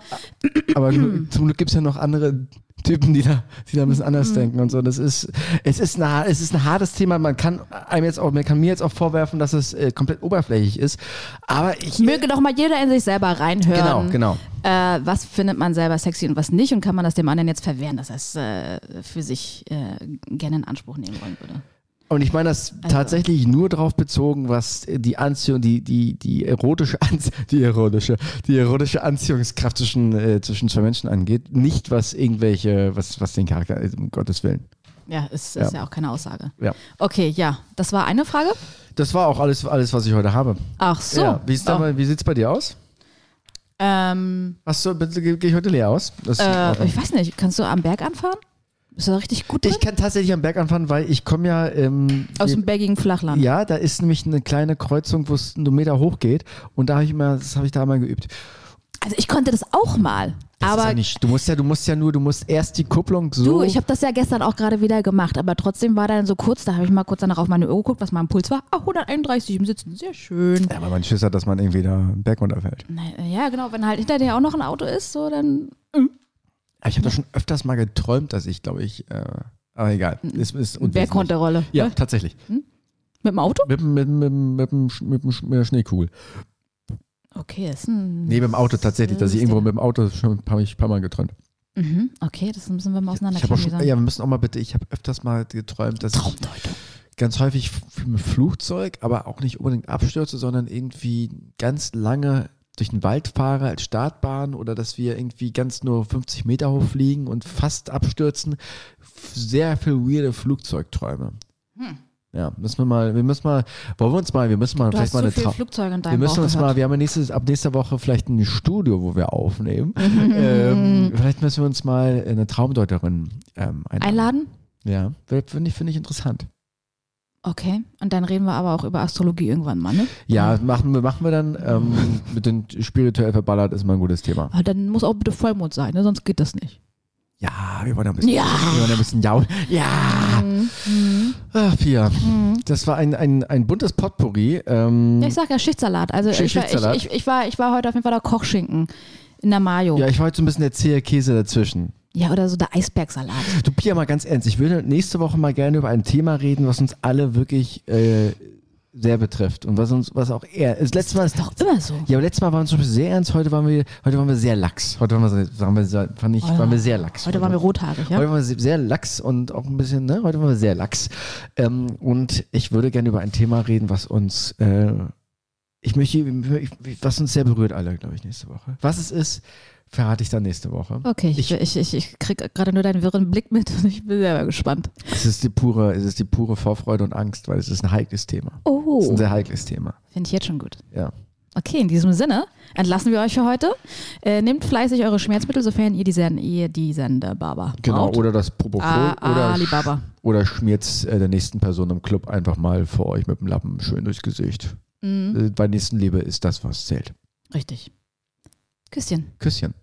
Aber zum Glück gibt es ja noch andere Typen, die da, die da ein bisschen anders denken und so. Das ist, es ist, eine, es ist ein hartes Thema. Man kann einem jetzt auch, man kann mir jetzt auch vorwerfen, dass es äh, komplett oberflächlich ist. Aber ich. möge doch mal jeder in sich selber reinhören. Genau, genau. Äh, was findet man selber sexy und was nicht und kann man das dem anderen jetzt verwehren, dass er es äh, für sich äh, gerne in Anspruch nehmen wollen würde. Und ich meine das tatsächlich nur darauf bezogen, was die Anziehung, die, die, die erotische Anzie die erotische, die erotische Anziehungskraft zwischen, äh, zwischen zwei Menschen angeht. Nicht was irgendwelche, was, was den Charakter, äh, um Gottes Willen. Ja, ist, ist Ja. ja. auch keine Aussage. Ja. Okay, ja, das war eine Frage. Das war auch alles, alles was ich heute habe. Ach so. Ja. Wie, Oh. mal, wie sieht's bei dir aus? Ähm, Was so, bitte gehe geh ich heute leer aus? Äh, ich weiß nicht, kannst du am Berg anfahren? Bist du richtig gut drin? ich kann tatsächlich am Berg anfahren, weil ich komme ja. Ähm, Aus dem bergigen Flachland. ja, da ist nämlich eine kleine Kreuzung, wo es einen Meter hoch geht. Und da habe ich immer, das habe ich da mal geübt. Also ich konnte das auch mal. Das aber ja nicht, du musst ja, du musst ja nur, du musst erst die Kupplung so. du, ich habe das ja gestern auch gerade wieder gemacht, aber trotzdem war dann so kurz, da habe ich mal kurz danach auf meine Uhr geguckt, was mein Puls war. Ah, 131 im Sitzen, sehr schön. ja, aber man Schiss hat, dass man irgendwie da Berg runterfällt. Na, Ja, genau, wenn halt hinter dir auch noch ein Auto ist, so dann. Aber Ich habe da schon öfters mal geträumt, dass ich, glaube ich, äh, aber egal. Ist, ist unwesentlich. Bergkonterrolle. Ja, Ne? tatsächlich. Mit dem Auto? Mit, dem- mit, mit, mit, mit, Sch- mit der Schneekugel. Okay, das ist ein. Nee, mit dem Auto tatsächlich, dass ich irgendwo mit dem Auto schon ein paar, ein paar Mal geträumt. Mhm, okay, das müssen wir mal schon, ja, wir müssen auch mal bitte, ich habe öfters mal geträumt, dass ich ganz häufig mit Flugzeug, aber auch nicht unbedingt abstürze, sondern irgendwie ganz lange durch den Wald fahre als Startbahn oder dass wir irgendwie ganz nur 50 Meter hoch fliegen und fast abstürzen. Sehr viel weirde Flugzeugträume. Ja, müssen wir mal, wir müssen mal, wollen wir uns mal, wir müssen mal Du vielleicht hast mal so eine viel Flugzeuge in wir deinem müssen Bauch uns mal, gehört. wir haben ja nächstes, ab nächster Woche vielleicht ein Studio, wo wir aufnehmen. ähm, vielleicht müssen wir uns mal eine Traumdeuterin ähm, einladen. Einladen? Ja, finde ich, finde ich interessant. Okay, und dann reden wir aber auch über Astrologie irgendwann mal, ne? Ja, machen wir, machen wir dann. Ähm, mit den spirituell verballert ist mal ein gutes Thema. Aber dann muss auch bitte Vollmond sein, ne? sonst geht das nicht. Ja, wir wollen ein bisschen. Ja. Wir wollen ein bisschen jaulen. Ja. Mhm. Ah, Pia. Das war ein, ein, ein buntes Potpourri. Ähm, Ja, ich sag ja Schichtsalat. Also Schicht- ich, war, ich, Schichtsalat. ich, ich, war, ich war heute auf jeden Fall der Kochschinken in der Mayo. ja, Ja, ich war heute so ein bisschen der zähe Käse dazwischen. Oder so der Eisbergsalat. Du, Pia, mal ganz ernst. Ich würde nächste Woche mal gerne über ein Thema reden, was uns alle wirklich äh, sehr betrifft. Und was uns, was auch eher. Das letzte Mal Ist doch immer so. Ja, aber letztes Mal waren wir zum Beispiel sehr ernst, heute waren wir, heute waren wir sehr lax. Heute waren wir, sehr- waren wir, fand ich, waren wir sehr lax. Heute waren wir rothaarig, ja? Heute waren wir sehr- lax und auch ein bisschen, ne? Heute waren wir sehr lax. Ähm, und ich würde gerne über ein Thema reden, was uns, äh, ich möchte, was uns sehr berührt alle, glaube ich, nächste Woche. Was es ist, verrate ich dann nächste Woche. Okay, ich, Ich- ich, ich, ich krieg gerade nur deinen wirren Blick mit und ich bin selber gespannt. Es ist die pure, es ist die pure Vorfreude und Angst, weil es ist ein heikles Thema. Es ist Oh, ein sehr heikles Thema. finde ich jetzt schon gut. Ja. Okay, in diesem Sinne entlassen wir euch für heute. Äh, nehmt fleißig eure Schmerzmittel, sofern ihr die, Sen ihr die Genau, braucht. oder das Propofol Ah, oder, Alibaba. oder schmiert äh, der nächsten Person im Club einfach mal vor euch mit dem Lappen schön durchs Gesicht. Mhm, Äh, bei Nächstenliebe ist das, was zählt. richtig. Küsschen. Küsschen.